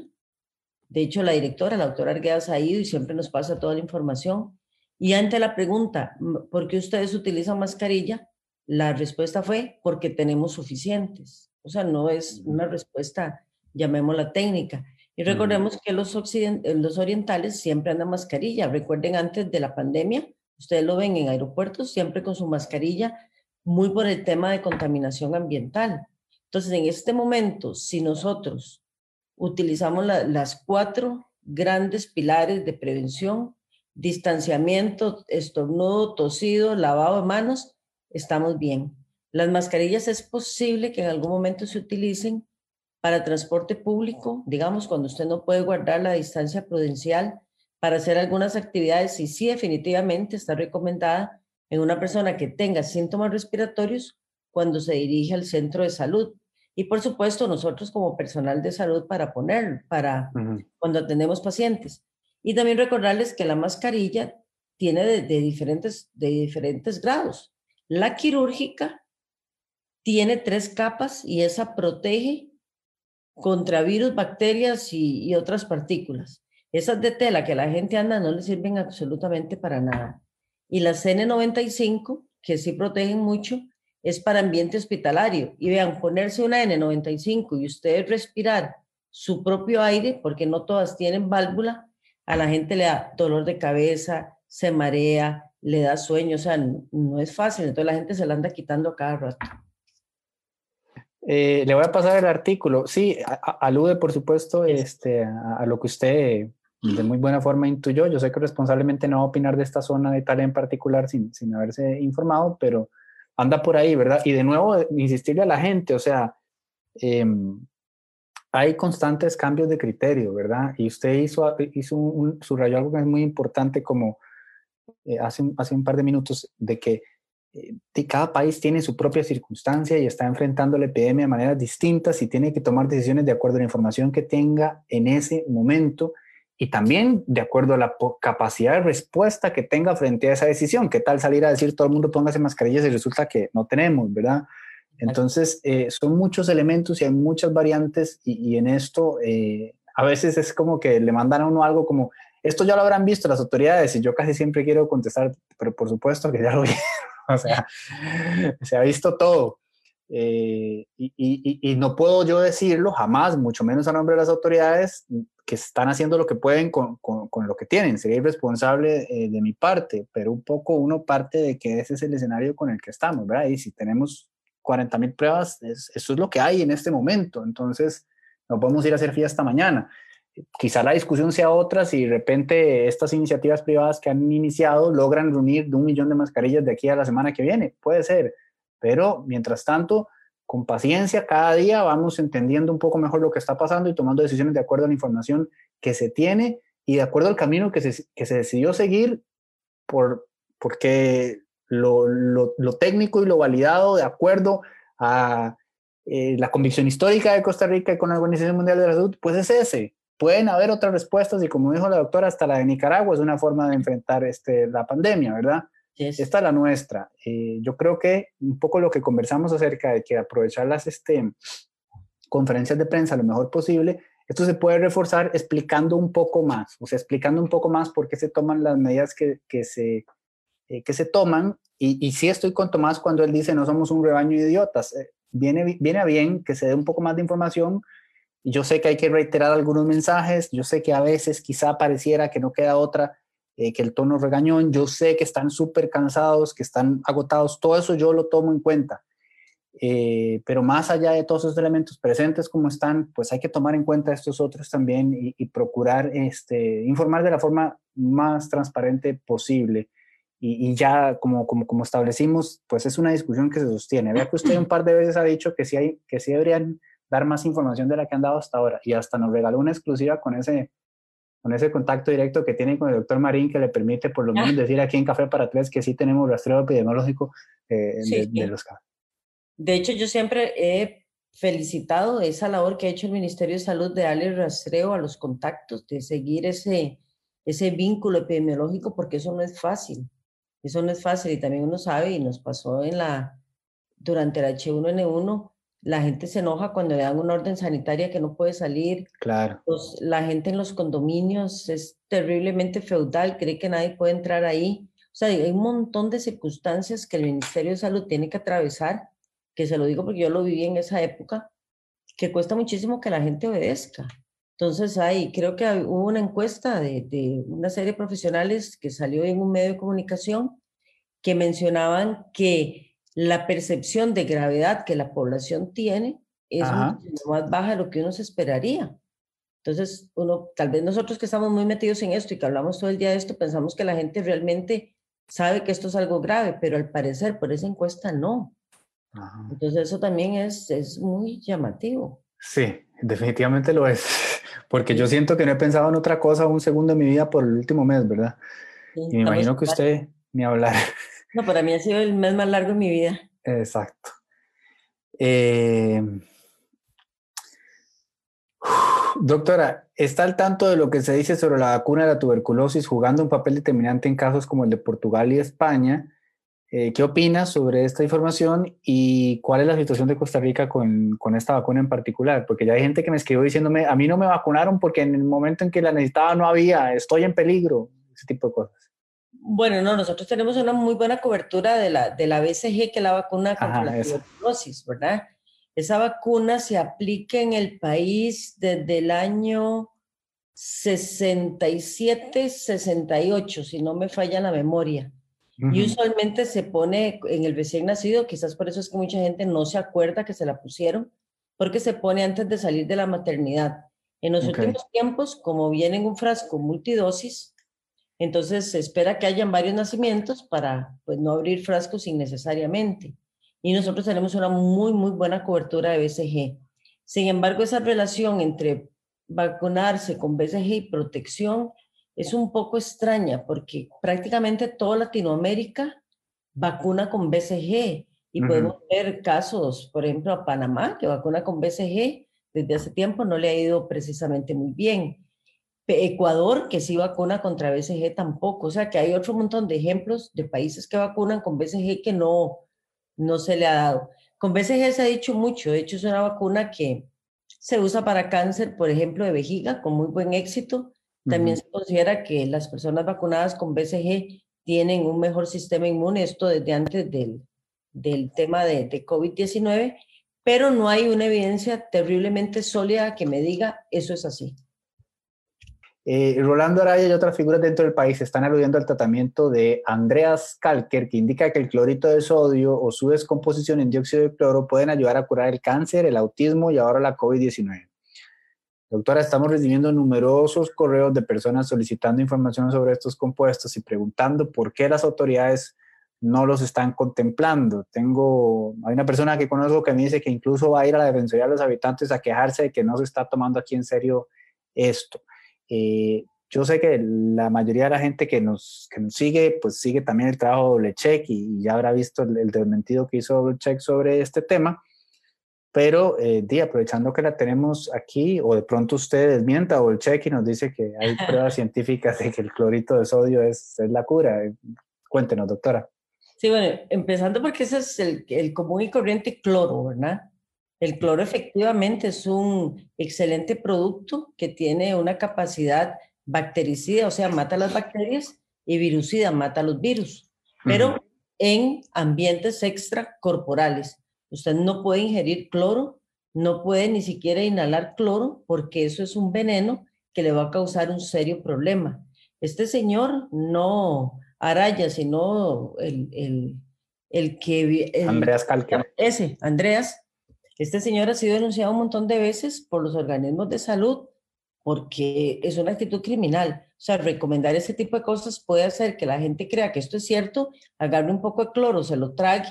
De hecho, la directora, la doctora Arguedas, ha ido y siempre nos pasa toda la información. Y ante la pregunta, ¿por qué ustedes utilizan mascarilla? La respuesta fue porque tenemos suficientes. O sea, no es una respuesta, llamémosla técnica. Y recordemos que los, los orientales siempre andan mascarilla. Recuerden antes de la pandemia, ustedes lo ven en aeropuertos siempre con su mascarilla, muy por el tema de contaminación ambiental. Entonces, en este momento, si nosotros utilizamos las cuatro grandes pilares de prevención, distanciamiento, estornudo, tosido, lavado de manos, estamos bien. Las mascarillas es posible que en algún momento se utilicen para transporte público, digamos, cuando usted no puede guardar la distancia prudencial para hacer algunas actividades y sí definitivamente está recomendada en una persona que tenga síntomas respiratorios cuando se dirige al centro de salud. Y por supuesto, nosotros como personal de salud para poner, para cuando atendemos pacientes. Y también recordarles que la mascarilla tiene de, diferentes, de diferentes grados. La quirúrgica tiene tres capas y esa protege contra virus, bacterias y, otras partículas. Esas de tela que la gente anda no le sirven absolutamente para nada. Y las N95, que sí protegen mucho, es para ambiente hospitalario. Y vean, ponerse una N95 y ustedes respirar su propio aire, porque no todas tienen válvula, a la gente le da dolor de cabeza, se marea, le da sueño, o sea, no es fácil, entonces la gente se la anda quitando a cada rato. Eh, le voy a pasar el artículo. Sí, alude, por supuesto, este, a, lo que usted de muy buena forma intuyó. Yo sé que responsablemente no va a opinar de esta zona de tal en particular sin, sin haberse informado, pero anda por ahí, ¿verdad? Y de nuevo, insistirle a la gente, o sea, em, hay constantes cambios de criterio, ¿verdad? Y usted hizo, hizo un, subrayó algo que es muy importante como eh, hace, hace un par de minutos, de que eh, cada país tiene su propia circunstancia y está enfrentando la epidemia de maneras distintas y tiene que tomar decisiones de acuerdo a la información que tenga en ese momento y también de acuerdo a la capacidad de respuesta que tenga frente a esa decisión. ¿Qué tal salir a decir todo el mundo póngase mascarillas y resulta que no tenemos, verdad? Entonces, eh, son muchos elementos y hay muchas variantes y, en esto eh, a veces es como que le mandan a uno algo como, esto ya lo habrán visto las autoridades y yo casi siempre quiero contestar, pero por supuesto que ya lo vieron. o sea, se ha visto todo. Eh, y, no puedo yo decirlo jamás, mucho menos a nombre de las autoridades que están haciendo lo que pueden con, lo que tienen. Sería irresponsable eh, de mi parte, pero un poco uno parte de que ese es el escenario con el que estamos, ¿verdad? Y si tenemos 40 mil pruebas, eso es lo que hay en este momento. Entonces, no podemos ir a hacer fiesta mañana quizá la discusión sea otra si de repente estas iniciativas privadas que han iniciado logran reunir de un millón de mascarillas de aquí a la semana que viene. Puede ser, pero mientras tanto, con paciencia, cada día vamos entendiendo un poco mejor lo que está pasando y tomando decisiones de acuerdo a la información que se tiene y de acuerdo al camino que se, que se decidió seguir, por, porque lo, lo, técnico y lo validado de acuerdo a eh, la convicción histórica de Costa Rica y con la Organización Mundial de la Salud, pues es ese. Pueden haber otras respuestas y como dijo la doctora, hasta la de Nicaragua es una forma de enfrentar este, la pandemia, ¿verdad? Esta es la nuestra. Eh, yo creo que un poco lo que conversamos acerca de que aprovechar las este, conferencias de prensa lo mejor posible, esto se puede reforzar explicando un poco más, o sea, explicando un poco más por qué se toman las medidas que, que se, eh, que se toman. Y, y sí estoy con Tomás cuando él dice no somos un rebaño de idiotas. Eh, viene, viene a bien que se dé un poco más de información yo sé que hay que reiterar algunos mensajes, yo sé que a veces quizá pareciera que no queda otra eh, que el tono regañón, yo sé que están súper cansados, que están agotados, todo eso yo lo tomo en cuenta. Eh, pero más allá de todos esos elementos presentes como están, pues hay que tomar en cuenta estos otros también y, procurar este, informar de la forma más transparente posible. Y, ya como, como, como establecimos, pues es una discusión que se sostiene. Vea que usted un par de veces ha dicho que sí, hay, que sí deberían dar más información de la que han dado hasta ahora y hasta nos regaló una exclusiva con ese con ese contacto directo que tienen con el doctor Marín, que le permite por lo menos ah. decir aquí en Café para Tres que sí tenemos rastreo epidemiológico eh, de, los casos. De hecho, yo siempre he felicitado esa labor que ha hecho el Ministerio de Salud de darle rastreo a los contactos, de seguir ese, ese vínculo epidemiológico, porque eso no es fácil. Eso no es fácil y también uno sabe, y nos pasó en la, durante el H1N1, la gente se enoja cuando le dan una orden sanitaria que no puede salir. Claro. la gente en los condominios es terriblemente feudal, cree que nadie puede entrar ahí. O sea, hay un montón de circunstancias que el Ministerio de Salud tiene que atravesar, que se lo digo porque yo lo viví en esa época, que cuesta muchísimo que la gente obedezca. Entonces, ahí creo que hubo una encuesta de, de una serie de profesionales que salió en un medio de comunicación que mencionaban que la percepción de gravedad que la población tiene es mucho más baja de lo que uno se esperaría. Entonces, uno, tal vez nosotros que estamos muy metidos en esto y que hablamos todo el día de esto, pensamos que la gente realmente sabe que esto es algo grave, pero al parecer por esa encuesta no. Entonces, eso también es, es muy llamativo. Sí, definitivamente lo es, porque yo siento que no he pensado en otra cosa un segundo en mi vida por el último mes, ¿verdad? y me imagino que usted ni hablar. No, para mí ha sido el mes más largo de mi vida. Exacto. Eh, doctora, ¿está al tanto de lo que se dice sobre la vacuna de la tuberculosis jugando un papel determinante en casos como el de Portugal y España? Eh, ¿Qué opina sobre esta información y cuál es la situación de Costa Rica con, con, esta vacuna en particular? Porque ya hay gente que me escribió diciéndome, a mí no me vacunaron porque en el momento en que la necesitaba no había, estoy en peligro, ese tipo de cosas. Bueno, no, nosotros tenemos una muy buena cobertura de la, de la BCG, que es la vacuna contra la tuberculosis, ¿verdad? Esa vacuna se aplica en el país desde el año 67, 68, si no me falla la memoria. Y usualmente se pone en el recién nacido, quizás por eso es que mucha gente no se acuerda que se la pusieron, porque se pone antes de salir de la maternidad. En los últimos tiempos, como viene en un frasco multidosis, entonces se espera que hayan varios nacimientos para pues, no abrir frascos innecesariamente. Y nosotros tenemos una muy, muy buena cobertura de BCG. Sin embargo, esa relación entre vacunarse con BCG y protección es un poco extraña porque prácticamente toda Latinoamérica vacuna con BCG y podemos ver casos, por ejemplo, a Panamá, que vacuna con BCG desde hace tiempo no le ha ido precisamente muy bien. Ecuador, que sí vacuna contra BCG tampoco. O sea, que hay otro montón de ejemplos de países que vacunan con BCG que no, no se le ha dado. Con BCG se ha dicho mucho. De hecho, es una vacuna que se usa para cáncer, por ejemplo, de vejiga, con muy buen éxito. También se considera que las personas vacunadas con BCG tienen un mejor sistema inmune, esto desde antes del, del tema de, de COVID-19, pero no hay una evidencia terriblemente sólida que me diga eso es así. Eh, Rolando Araya y otras figuras dentro del país están aludiendo al tratamiento de Andreas Kalker, que indica que el clorito de sodio o su descomposición en dióxido de cloro pueden ayudar a curar el cáncer, el autismo y ahora la COVID-19. Doctora, estamos recibiendo numerosos correos de personas solicitando información sobre estos compuestos y preguntando por qué las autoridades no los están contemplando. Tengo, hay una persona que conozco que me dice que incluso va a ir a la Defensoría de los Habitantes a quejarse de que no se está tomando aquí en serio esto. Eh, yo sé que la mayoría de la gente que nos, que nos sigue, pues sigue también el trabajo de Check y, ya habrá visto el, desmentido que hizo Check sobre este tema. Pero, eh, aprovechando que la tenemos aquí, o de pronto usted desmienta el check y nos dice que hay pruebas científicas de que el clorito de sodio es, es la cura. Cuéntenos, doctora. Sí, bueno, empezando porque ese es el, el común y corriente cloro, ¿verdad? El cloro efectivamente es un excelente producto que tiene una capacidad bactericida, o sea, mata las bacterias, y virucida, mata los virus, pero en ambientes extracorporales. Usted no puede ingerir cloro, no puede ni siquiera inhalar cloro, porque eso es un veneno que le va a causar un serio problema. Este señor no Araya, sino el, el, que... Andreas Calque. Ese, Andreas, este señor ha sido denunciado un montón de veces por los organismos de salud porque es una actitud criminal. O sea, recomendar ese tipo de cosas puede hacer que la gente crea que esto es cierto, agarre un poco de cloro, se lo trague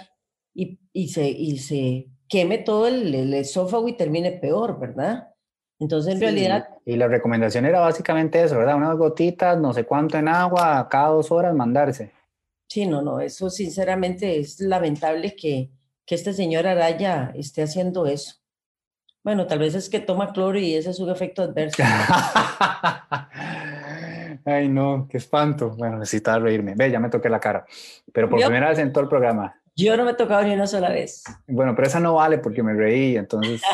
y, y, se, y se queme todo el, el esófago y termine peor, ¿verdad? Entonces, en realidad... Y la recomendación era básicamente eso, ¿verdad? Unas gotitas, no sé cuánto en agua, cada dos horas mandarse. Sí, no, no, eso sinceramente es lamentable que, que este señor Araya esté haciendo eso. Bueno, tal vez es que toma cloro y ese es un efecto adverso. Ay, no, qué espanto. Bueno, necesitaba reírme. Ve, ya me toqué la cara. Pero por primera vez en todo el programa. Yo no me he tocado ni una sola vez. Bueno, pero esa no vale porque me reí, entonces...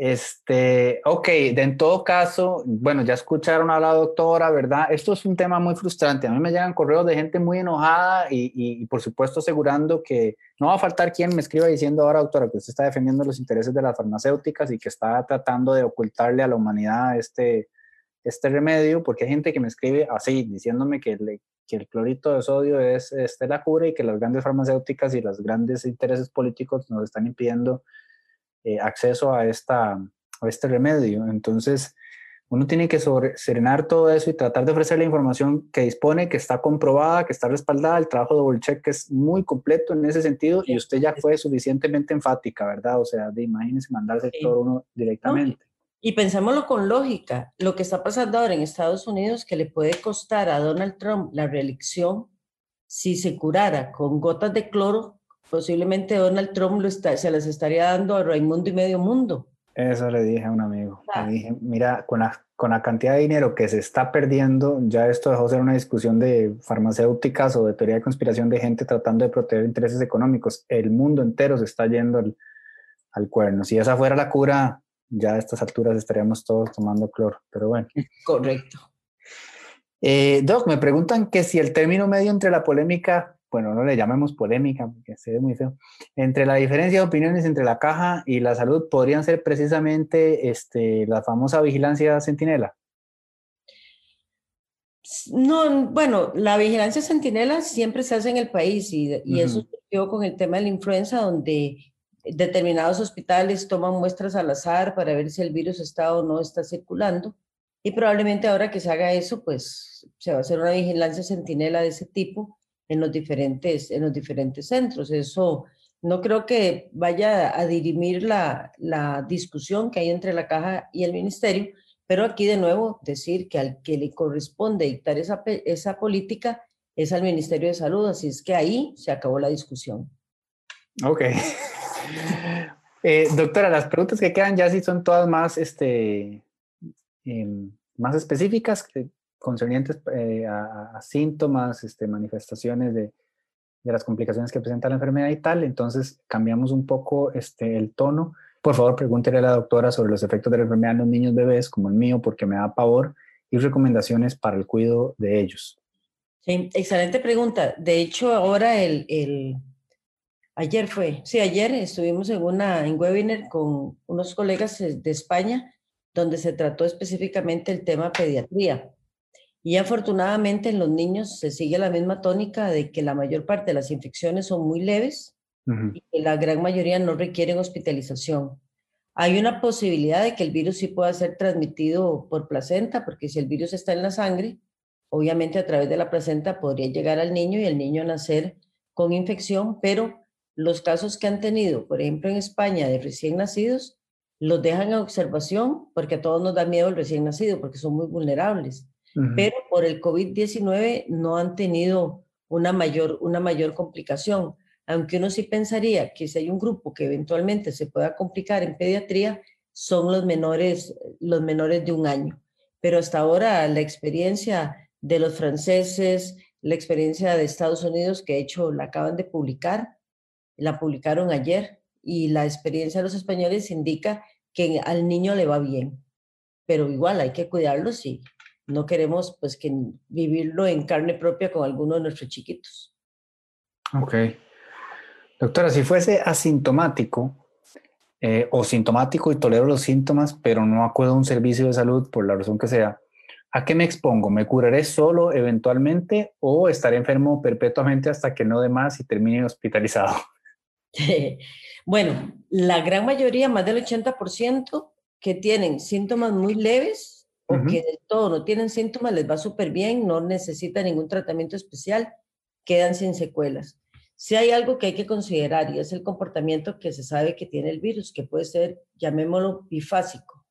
Este, ok, en todo caso, bueno, ya escucharon a la doctora, ¿verdad? Esto es un tema muy frustrante. A mí me llegan correos de gente muy enojada y, y, por supuesto asegurando que no va a faltar quien me escriba diciendo ahora, doctora, que usted está defendiendo los intereses de las farmacéuticas y que está tratando de ocultarle a la humanidad este, este remedio, porque hay gente que me escribe así, diciéndome que, que el clorito de sodio es este, la cura y que las grandes farmacéuticas y los grandes intereses políticos nos están impidiendo eh, acceso a, esta, a este remedio. Entonces, uno tiene que serenar todo eso y tratar de ofrecer la información que dispone, que está comprobada, que está respaldada. El trabajo de double check es muy completo en ese sentido y usted ya fue suficientemente enfática, ¿verdad? O sea, de imagínese mandarse todo uno directamente. Y pensémoslo con lógica, lo que está pasando ahora en Estados Unidos que le puede costar a Donald Trump la reelección si se curara con gotas de cloro posiblemente Donald Trump lo está, se las estaría dando a Raimundo y medio mundo. Eso le dije a un amigo. Le dije, mira, con la, con la cantidad de dinero que se está perdiendo, ya esto dejó de ser una discusión de farmacéuticas o de teoría de conspiración de gente tratando de proteger intereses económicos. El mundo entero se está yendo al, al cuerno. Si esa fuera la cura, ya a estas alturas estaríamos todos tomando cloro. Pero bueno. Correcto. Eh, Doc, me preguntan que si el término medio entre la polémica bueno, no le llamemos polémica porque se ve muy feo, entre la diferencia de opiniones entre la caja y la salud podrían ser precisamente este, la famosa vigilancia centinela. No, bueno, la vigilancia centinela siempre se hace en el país y, y eso surgió con el tema de la influenza, donde determinados hospitales toman muestras al azar para ver si el virus está o no está circulando. Y probablemente ahora que se haga eso, pues se va a hacer una vigilancia centinela de ese tipo en los diferentes, en los diferentes centros. Eso no creo que vaya a dirimir la, la discusión que hay entre la caja y el ministerio, pero aquí de nuevo decir que al que le corresponde dictar esa, esa política es al Ministerio de Salud, así es que ahí se acabó la discusión. Ok. Eh, doctora, las preguntas que quedan ya sí son todas más, este, em, más específicas concernientes eh, a, síntomas, este, manifestaciones de, de, las complicaciones que presenta la enfermedad y tal. Entonces cambiamos un poco este, el tono. Por favor, pregúntele a la doctora sobre los efectos de la enfermedad en los niños bebés, como el mío, porque me da pavor, y recomendaciones para el cuidado de ellos. Sí, excelente pregunta. De hecho, ahora el, el, ayer fue, sí, ayer estuvimos en una en webinar con unos colegas de España donde se trató específicamente el tema pediatría. Y afortunadamente en los niños se sigue la misma tónica de que la mayor parte de las infecciones son muy leves y que la gran mayoría no requieren hospitalización. Hay una posibilidad de que el virus sí pueda ser transmitido por placenta, porque si el virus está en la sangre, obviamente a través de la placenta podría llegar al niño y el niño nacer con infección, pero los casos que han tenido, por ejemplo en España, de recién nacidos, los dejan a observación porque a todos nos da miedo el recién nacido, porque son muy vulnerables pero por el COVID-19 no han tenido una mayor, una mayor complicación. Aunque uno sí pensaría que si hay un grupo que eventualmente se pueda complicar en pediatría, son los menores, los menores de un año. Pero hasta ahora la experiencia de los franceses, la experiencia de Estados Unidos, que de hecho la acaban de publicar, la publicaron ayer, y la experiencia de los españoles indica que al niño le va bien. Pero igual hay que cuidarlo sí no queremos pues que vivirlo en carne propia con alguno de nuestros chiquitos. Ok. Doctora, si fuese asintomático eh, o sintomático y tolero los síntomas, pero no acudo a un servicio de salud por la razón que sea, ¿a qué me expongo? ¿Me curaré solo eventualmente o estaré enfermo perpetuamente hasta que no dé más y termine hospitalizado? bueno, la gran mayoría, más del 80%, que tienen síntomas muy leves, o que del todo no tienen síntomas, les va súper bien, no necesitan ningún tratamiento especial, quedan sin secuelas. Si hay algo que hay que considerar y es el comportamiento que se sabe que tiene el virus, que puede ser, llamémoslo, bifásico.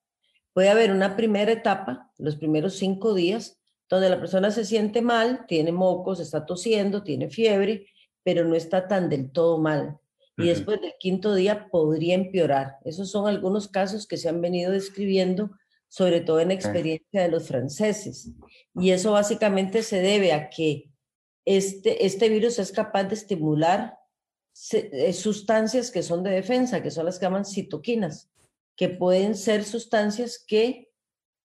puede haber una primera etapa, los primeros cinco días, donde la persona se siente mal, tiene mocos, está tosiendo, tiene fiebre, pero no está tan del todo mal. Y después del quinto día podría empeorar. Esos son algunos casos que se han venido describiendo, sobre todo en experiencia de los franceses. Y eso básicamente se debe a que este, este virus es capaz de estimular eh, sustancias que son de defensa, que son las que llaman citoquinas, que pueden ser sustancias que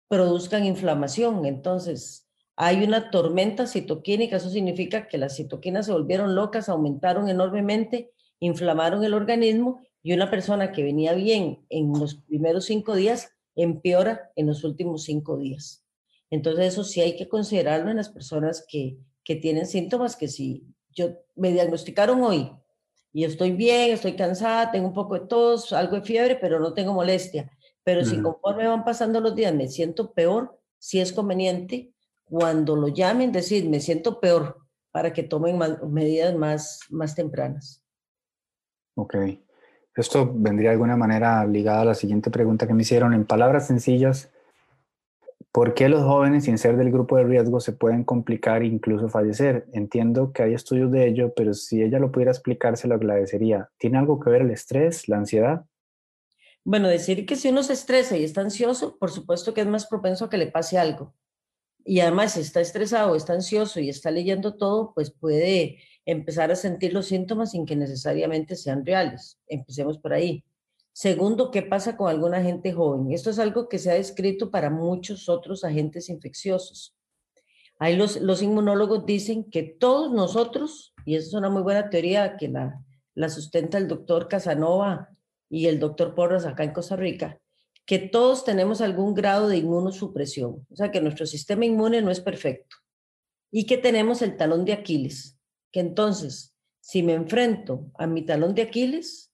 produzcan inflamación. Entonces, hay una tormenta citoquínica, eso significa que las citoquinas se volvieron locas, aumentaron enormemente, inflamaron el organismo y una persona que venía bien en los primeros cinco días empeora en los últimos cinco días. Entonces, eso sí hay que considerarlo en las personas que, que tienen síntomas que si yo me diagnosticaron hoy y estoy bien, estoy cansada, tengo un poco de tos, algo de fiebre, pero no tengo molestia. Pero si conforme van pasando los días me siento peor, sí es conveniente cuando lo llamen decir, me siento peor, para que tomen medidas más, más tempranas. Ok. Esto vendría de alguna manera ligado a la siguiente pregunta que me hicieron. En palabras sencillas, ¿Por qué los jóvenes sin ser del grupo de riesgo se pueden complicar e incluso fallecer? Entiendo que hay estudios de ello, pero si ella lo pudiera explicar, se lo agradecería. ¿Tiene algo que ver el estrés, la ansiedad? Bueno, decir que si uno se estresa y está ansioso, por supuesto que es más propenso a que le pase algo. Y además, si está estresado, está ansioso y está leyendo todo, pues puede empezar a sentir los síntomas sin que necesariamente sean reales. Empecemos por ahí. Segundo, ¿qué pasa con alguna gente joven? Esto es algo que se ha descrito para muchos otros agentes infecciosos. Ahí los, los inmunólogos dicen que todos nosotros, y esa es una muy buena teoría que la, la sustenta el doctor Casanova y el doctor Porras acá en Costa Rica, que todos tenemos algún grado de inmunosupresión, o sea que nuestro sistema inmune no es perfecto y que tenemos el talón de Aquiles, que entonces, si me enfrento a mi talón de Aquiles,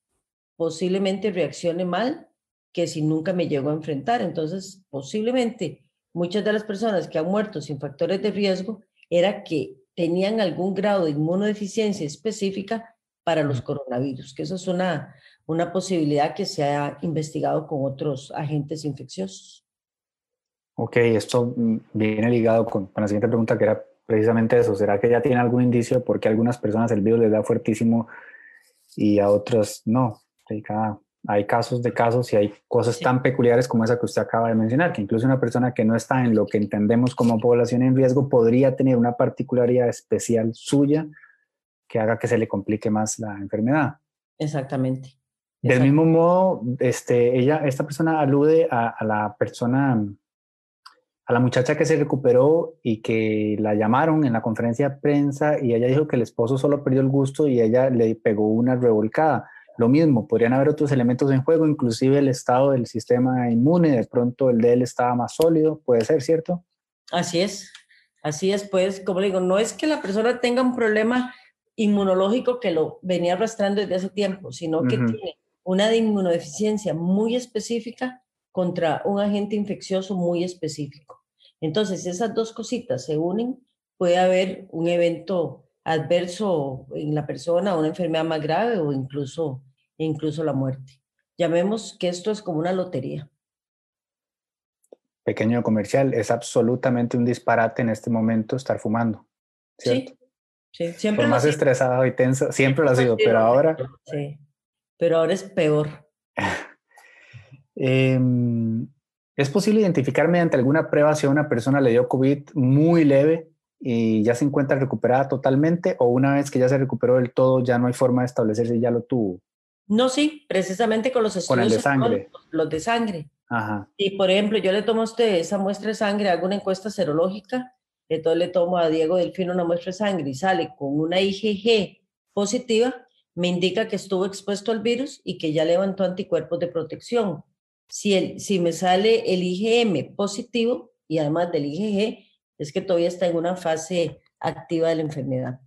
posiblemente reaccione mal que si nunca me llego a enfrentar. Entonces, posiblemente muchas de las personas que han muerto sin factores de riesgo era que tenían algún grado de inmunodeficiencia específica para los coronavirus, que eso es una, una posibilidad que se ha investigado con otros agentes infecciosos. Ok, esto mm, viene ligado con, con la siguiente pregunta que era precisamente eso. ¿Será que ya tiene algún indicio porque a algunas personas el virus les da fuertísimo y a otras no? hay casos de casos y hay cosas tan peculiares como esa que usted acaba de mencionar, que incluso una persona que no está en lo que entendemos como población en riesgo podría tener una particularidad especial suya que haga que se le complique más la enfermedad. Exactamente. Del mismo modo, este, ella, esta persona alude a, a, la persona, a la muchacha que se recuperó y que la llamaron en la conferencia de prensa y ella dijo que el esposo solo perdió el gusto y ella le pegó una revolcada. Lo mismo, podrían haber otros elementos en juego, inclusive el estado del sistema inmune, de pronto el de él estaba más sólido, puede ser, ¿cierto? Así es, así es, pues, como digo, no es que la persona tenga un problema inmunológico que lo venía arrastrando desde hace tiempo, sino que tiene una inmunodeficiencia muy específica contra un agente infeccioso muy específico. Entonces, esas dos cositas se unen, puede haber un evento adverso en la persona, una enfermedad más grave o incluso, incluso la muerte. Llamemos que esto es como una lotería. Pequeño comercial, es absolutamente un disparate en este momento estar fumando. ¿cierto? Sí, sí. Siempre Por más estresado y tenso, siempre lo ha sido, pero ahora... Sí, pero ahora es peor. Em, ¿Es posible identificar mediante alguna prueba si a una persona le dio COVID muy leve y ya se encuentra recuperada totalmente o una vez que ya se recuperó del todo ya no hay forma de establecer si ya lo tuvo? No, sí, precisamente con los estudios. Con el de sangre. Los de sangre. Ajá. Y por ejemplo, yo le tomo a usted esa muestra de sangre, hago una encuesta serológica, entonces le tomo a Diego Delfino una muestra de sangre y sale con una IgG positiva, me indica que estuvo expuesto al virus y que ya levantó anticuerpos de protección. Si, el, si me sale el IgM positivo y además del IgG, es que todavía está en una fase activa de la enfermedad.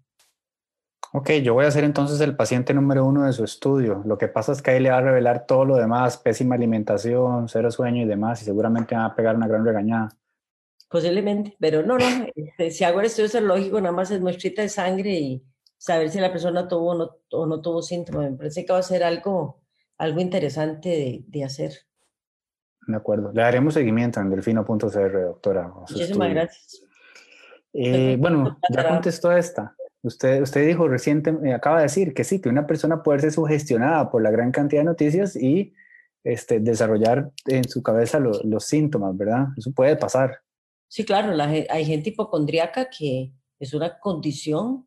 Ok, yo voy a ser entonces el paciente número uno de su estudio. Lo que pasa es que ahí le va a revelar todo lo demás, pésima alimentación, cero sueño y demás, y seguramente va a pegar una gran regañada. Posiblemente, pero no, no. Este, si hago el estudio serológico, nada más es muestrita de sangre y saber si la persona tuvo o no, o no tuvo síntomas. Me parece que va a ser algo, algo interesante de, de hacer. De acuerdo. Le daremos seguimiento en delfino.cr, doctora. Muchísimas gracias. Eh, bueno, ya contestó esta. Usted, usted dijo reciente, eh, acaba de decir que sí, que una persona puede ser sugestionada por la gran cantidad de noticias y este, desarrollar en su cabeza los síntomas, ¿verdad? Eso puede pasar. Sí, claro, hay gente hipocondríaca que es una condición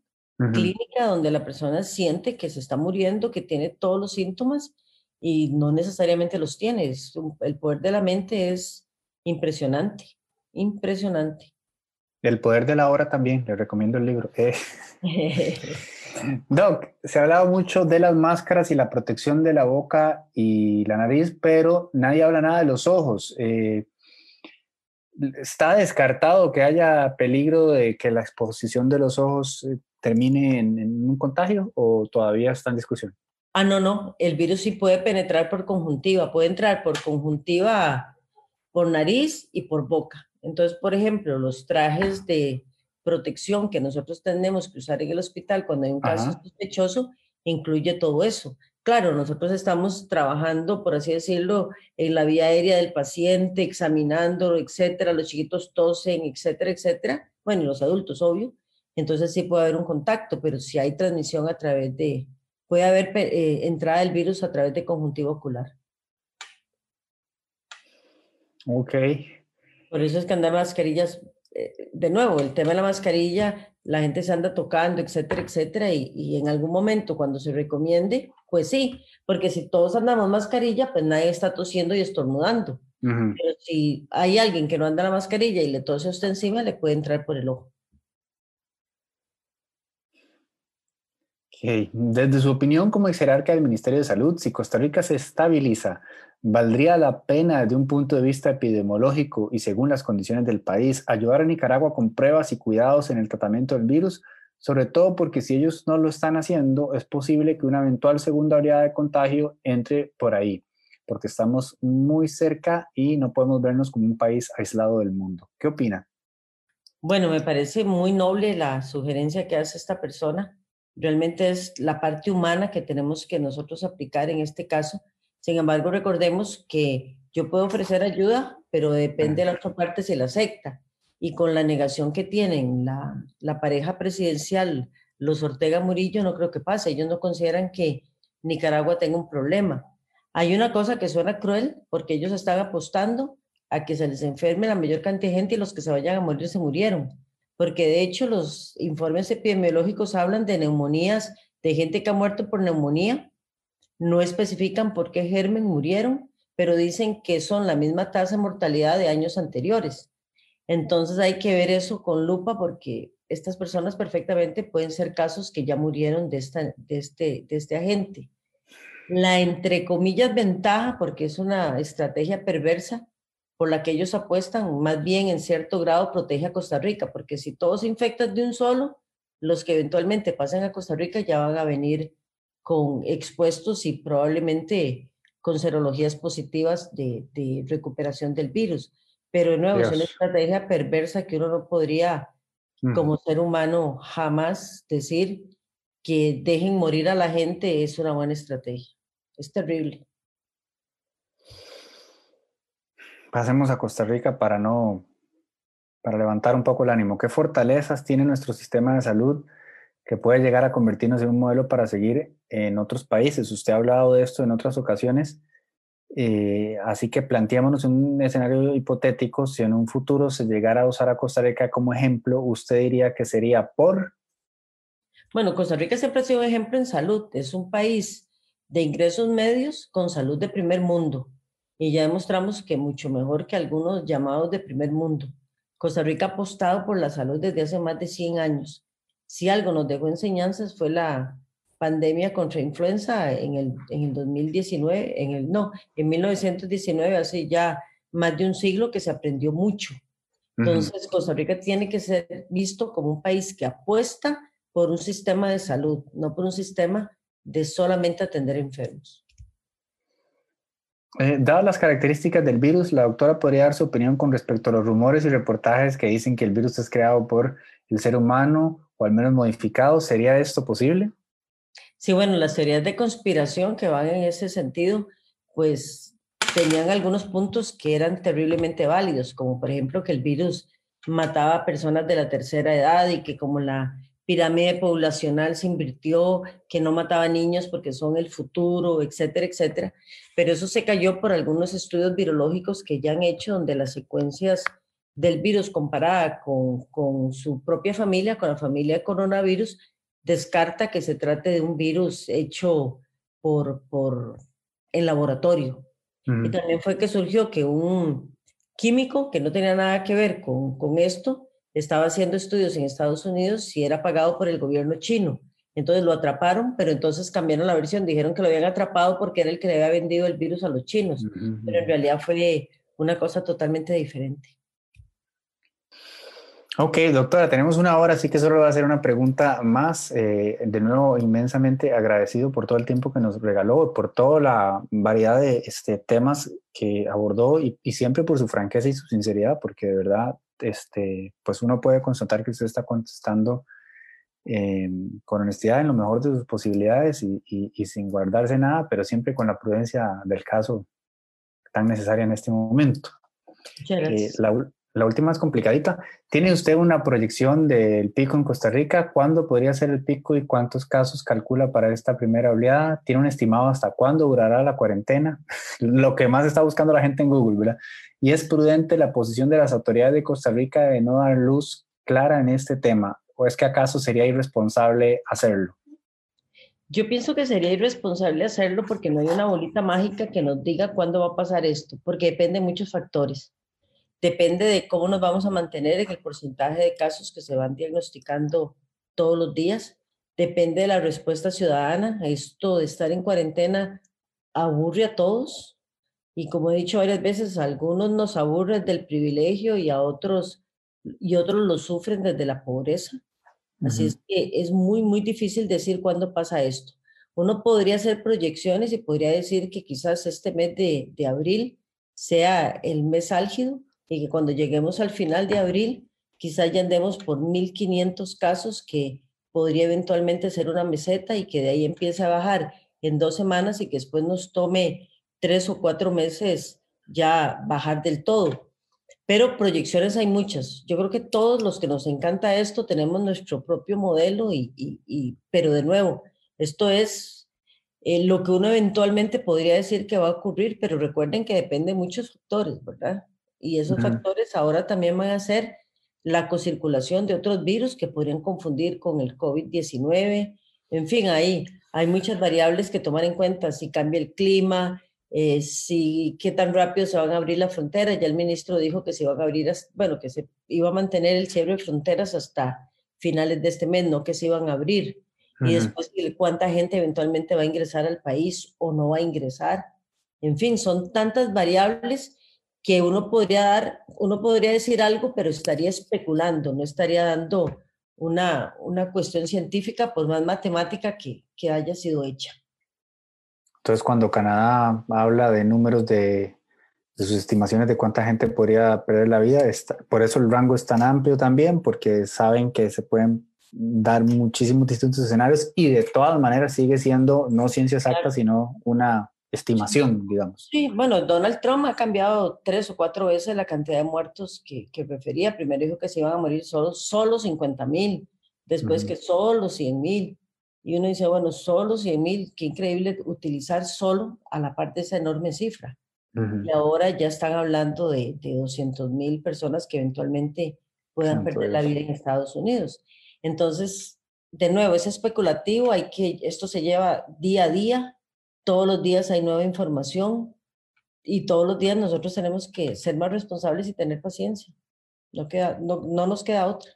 clínica donde la persona siente que se está muriendo, que tiene todos los síntomas y no necesariamente los tiene. el poder de la mente es impresionante, impresionante. El poder de la hora también, le recomiendo el libro. Eh. Doc, se ha hablado mucho de las máscaras y la protección de la boca y la nariz, pero nadie habla nada de los ojos. Eh, ¿Está descartado que haya peligro de que la exposición de los ojos eh, termine en, en, un contagio o todavía está en discusión? Ah, no, no. El virus sí puede penetrar por conjuntiva. Puede entrar por conjuntiva, por nariz y por boca. Entonces, por ejemplo, los trajes de protección que nosotros tenemos que usar en el hospital cuando hay un caso sospechoso, incluye todo eso. Claro, nosotros estamos trabajando, por así decirlo, en la vía aérea del paciente, examinándolo, etcétera. Los chiquitos tosen, etcétera, etcétera. Bueno, los adultos, obvio. Entonces sí puede haber un contacto, pero si hay transmisión a través de, puede haber eh, entrada del virus a través de conjuntivo ocular. Ok, por eso es que andar mascarillas, eh, de nuevo, el tema de la mascarilla, la gente se anda tocando, etcétera, etcétera, y, en algún momento cuando se recomiende, pues sí, porque si todos andamos mascarilla, pues nadie está tosiendo y estornudando. Pero si hay alguien que no anda la mascarilla y le tose a usted encima, le puede entrar por el ojo. Desde su opinión como ex jerarca del Ministerio de Salud, si Costa Rica se estabiliza, ¿valdría la pena desde un punto de vista epidemiológico y según las condiciones del país ayudar a Nicaragua con pruebas y cuidados en el tratamiento del virus? Sobre todo porque si ellos no lo están haciendo, es posible que una eventual segunda oleada de contagio entre por ahí, porque estamos muy cerca y no podemos vernos como un país aislado del mundo. ¿Qué opina? Bueno, me parece muy noble la sugerencia que hace esta persona realmente es la parte humana que tenemos que nosotros aplicar en este caso. Sin embargo, recordemos que yo puedo ofrecer ayuda, pero depende de la otra parte si la acepta. Y con la negación que tienen la, la pareja presidencial, los Ortega Murillo, no creo que pase. Ellos no consideran que Nicaragua tenga un problema. Hay una cosa que suena cruel porque ellos están apostando a que se les enferme la mayor cantidad de gente y los que se vayan a morir se murieron porque de hecho los informes epidemiológicos hablan de neumonías, de gente que ha muerto por neumonía, no especifican por qué germen murieron, pero dicen que son la misma tasa de mortalidad de años anteriores. Entonces hay que ver eso con lupa porque estas personas perfectamente pueden ser casos que ya murieron de, esta, de, este, este agente. La entre comillas ventaja, porque es una estrategia perversa, por la que ellos apuestan, más bien en cierto grado protege a Costa Rica, porque si todos se infectan de un solo, los que eventualmente pasen a Costa Rica ya van a venir con expuestos y probablemente con serologías positivas de, de recuperación del virus. Pero de nuevo, es una estrategia perversa que uno no podría, como ser humano, jamás decir que dejen morir a la gente es una buena estrategia. Es terrible. Pasemos a Costa Rica para no, para levantar un poco el ánimo. ¿Qué fortalezas tiene nuestro sistema de salud que puede llegar a convertirnos en un modelo para seguir en otros países? Usted ha hablado de esto en otras ocasiones, eh, así que planteémonos un escenario hipotético, si en un futuro se llegara a usar a Costa Rica como ejemplo, ¿usted diría que sería por? Bueno, Costa Rica siempre ha sido un ejemplo en salud, es un país de ingresos medios con salud de primer mundo y ya demostramos que mucho mejor que algunos llamados de primer mundo. Costa Rica ha apostado por la salud desde hace más de 100 años. Si algo nos dejó enseñanzas fue la pandemia contra influenza en el, en el 2019, en el, no, en 1919, hace ya más de un siglo que se aprendió mucho. Entonces, Costa Rica tiene que ser visto como un país que apuesta por un sistema de salud, no por un sistema de solamente atender enfermos. Eh, dadas las características del virus, la doctora podría dar su opinión con respecto a los rumores y reportajes que dicen que el virus es creado por el ser humano o al menos modificado. ¿Sería esto posible? Sí, bueno, las teorías de conspiración que van en ese sentido, pues tenían algunos puntos que eran terriblemente válidos, como por ejemplo que el virus mataba a personas de la tercera edad y que como la pirámide poblacional se invirtió, que no mataba niños porque son el futuro, etcétera, etcétera. Pero eso se cayó por algunos estudios virológicos que ya han hecho donde las secuencias del virus comparada con, con su propia familia, con la familia de coronavirus, descarta que se trate de un virus hecho por, por en laboratorio. Y también fue que surgió que un químico que no tenía nada que ver con, con esto estaba haciendo estudios en Estados Unidos y era pagado por el gobierno chino. Entonces lo atraparon, pero entonces cambiaron la versión, dijeron que lo habían atrapado porque era el que le había vendido el virus a los chinos, pero en realidad fue una cosa totalmente diferente. Ok, doctora, tenemos una hora, así que solo voy a hacer una pregunta más. Eh, de nuevo, inmensamente agradecido por todo el tiempo que nos regaló, por toda la variedad de este, temas que abordó y, siempre por su franqueza y su sinceridad, porque de verdad, este, pues uno puede constatar que usted está contestando eh, con honestidad en lo mejor de sus posibilidades y, sin guardarse nada, pero siempre con la prudencia del caso tan necesaria en este momento. Eh, la, la última es complicadita. ¿Tiene usted una proyección del pico en Costa Rica? ¿Cuándo podría ser el pico y cuántos casos calcula para esta primera oleada? ¿Tiene un estimado hasta cuándo durará la cuarentena? Lo que más está buscando la gente en Google, ¿verdad? ¿Y es prudente la posición de las autoridades de Costa Rica de no dar luz clara en este tema? ¿O es que acaso sería irresponsable hacerlo? Yo pienso que sería irresponsable hacerlo porque no hay una bolita mágica que nos diga cuándo va a pasar esto, porque depende de muchos factores depende de cómo nos vamos a mantener en el porcentaje de casos que se van diagnosticando todos los días, depende de la respuesta ciudadana. Esto de estar en cuarentena aburre a todos y como he dicho varias veces, a algunos nos aburre del privilegio y a otros y otros lo sufren desde la pobreza. Así es que es muy, muy difícil decir cuándo pasa esto. Uno podría hacer proyecciones y podría decir que quizás este mes de, de abril sea el mes álgido, y que cuando lleguemos al final de abril, quizá ya andemos por 1.500 casos que podría eventualmente ser una meseta y que de ahí empiece a bajar en dos semanas y que después nos tome tres o cuatro meses ya bajar del todo. Pero proyecciones hay muchas. Yo creo que todos los que nos encanta esto tenemos nuestro propio modelo y, y, pero de nuevo, esto es eh, lo que uno eventualmente podría decir que va a ocurrir, pero recuerden que depende de muchos factores, ¿verdad? Y esos factores ahora también van a ser la cocirculación de otros virus que podrían confundir con el COVID-19. En fin, ahí hay muchas variables que tomar en cuenta, si cambia el clima, eh, si qué tan rápido se van a abrir las fronteras. Ya el ministro dijo que se iban a abrir, bueno, que se iba a mantener el cierre de fronteras hasta finales de este mes, no que se iban a abrir. Y después cuánta gente eventualmente va a ingresar al país o no va a ingresar. En fin, son tantas variables que uno podría dar, uno podría decir algo, pero estaría especulando, no estaría dando una, una cuestión científica, por más matemática que, que haya sido hecha. Entonces, cuando Canadá habla de números de, de sus estimaciones de cuánta gente podría perder la vida, está, por eso el rango es tan amplio también, porque saben que se pueden dar muchísimos distintos escenarios y de todas maneras sigue siendo no ciencia exacta, sino una estimación, digamos. Sí, bueno, Donald Trump ha cambiado tres o cuatro veces la cantidad de muertos que, que prefería. Primero dijo que se iban a morir solo, solo 50 mil, después que solo 100 mil. Y uno dice, bueno, solo 100 mil, qué increíble utilizar solo a la parte de esa enorme cifra. Y ahora ya están hablando de, de 200 mil personas que eventualmente puedan perder la vida en Estados Unidos. Entonces, de nuevo, es especulativo, hay que, esto se lleva día a día, todos los días hay nueva información y todos los días nosotros tenemos que ser más responsables y tener paciencia. No, queda, no, no nos queda otra.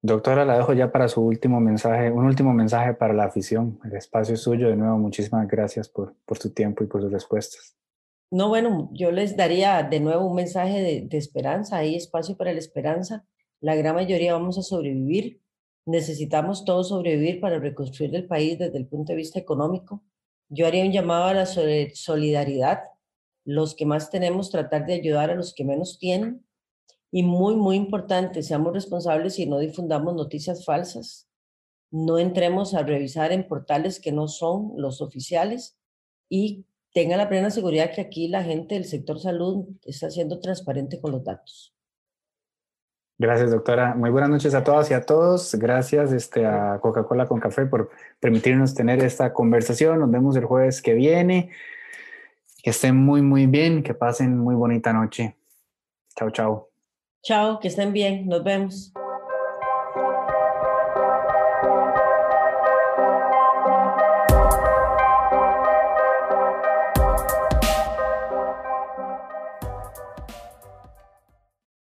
Doctora, la dejo ya para su último mensaje, un último mensaje para la afición. El espacio es suyo. De nuevo, muchísimas gracias por, por su tiempo y por sus respuestas. No, bueno, yo les daría de nuevo un mensaje de, de esperanza. Hay espacio para la esperanza. La gran mayoría vamos a sobrevivir necesitamos todos sobrevivir para reconstruir el país desde el punto de vista económico. Yo haría un llamado a la solidaridad, los que más tenemos, tratar de ayudar a los que menos tienen. Y muy, muy importante, seamos responsables y no difundamos noticias falsas. No entremos a revisar en portales que no son los oficiales y tenga la plena seguridad que aquí la gente del sector salud está siendo transparente con los datos. Gracias, doctora. Muy buenas noches a todas y a todos. Gracias este, a Coca-Cola con Café por permitirnos tener esta conversación. Nos vemos el jueves que viene. Que estén muy, muy bien. Que pasen muy bonita noche. Chao, chao. Chao, que estén bien. Nos vemos.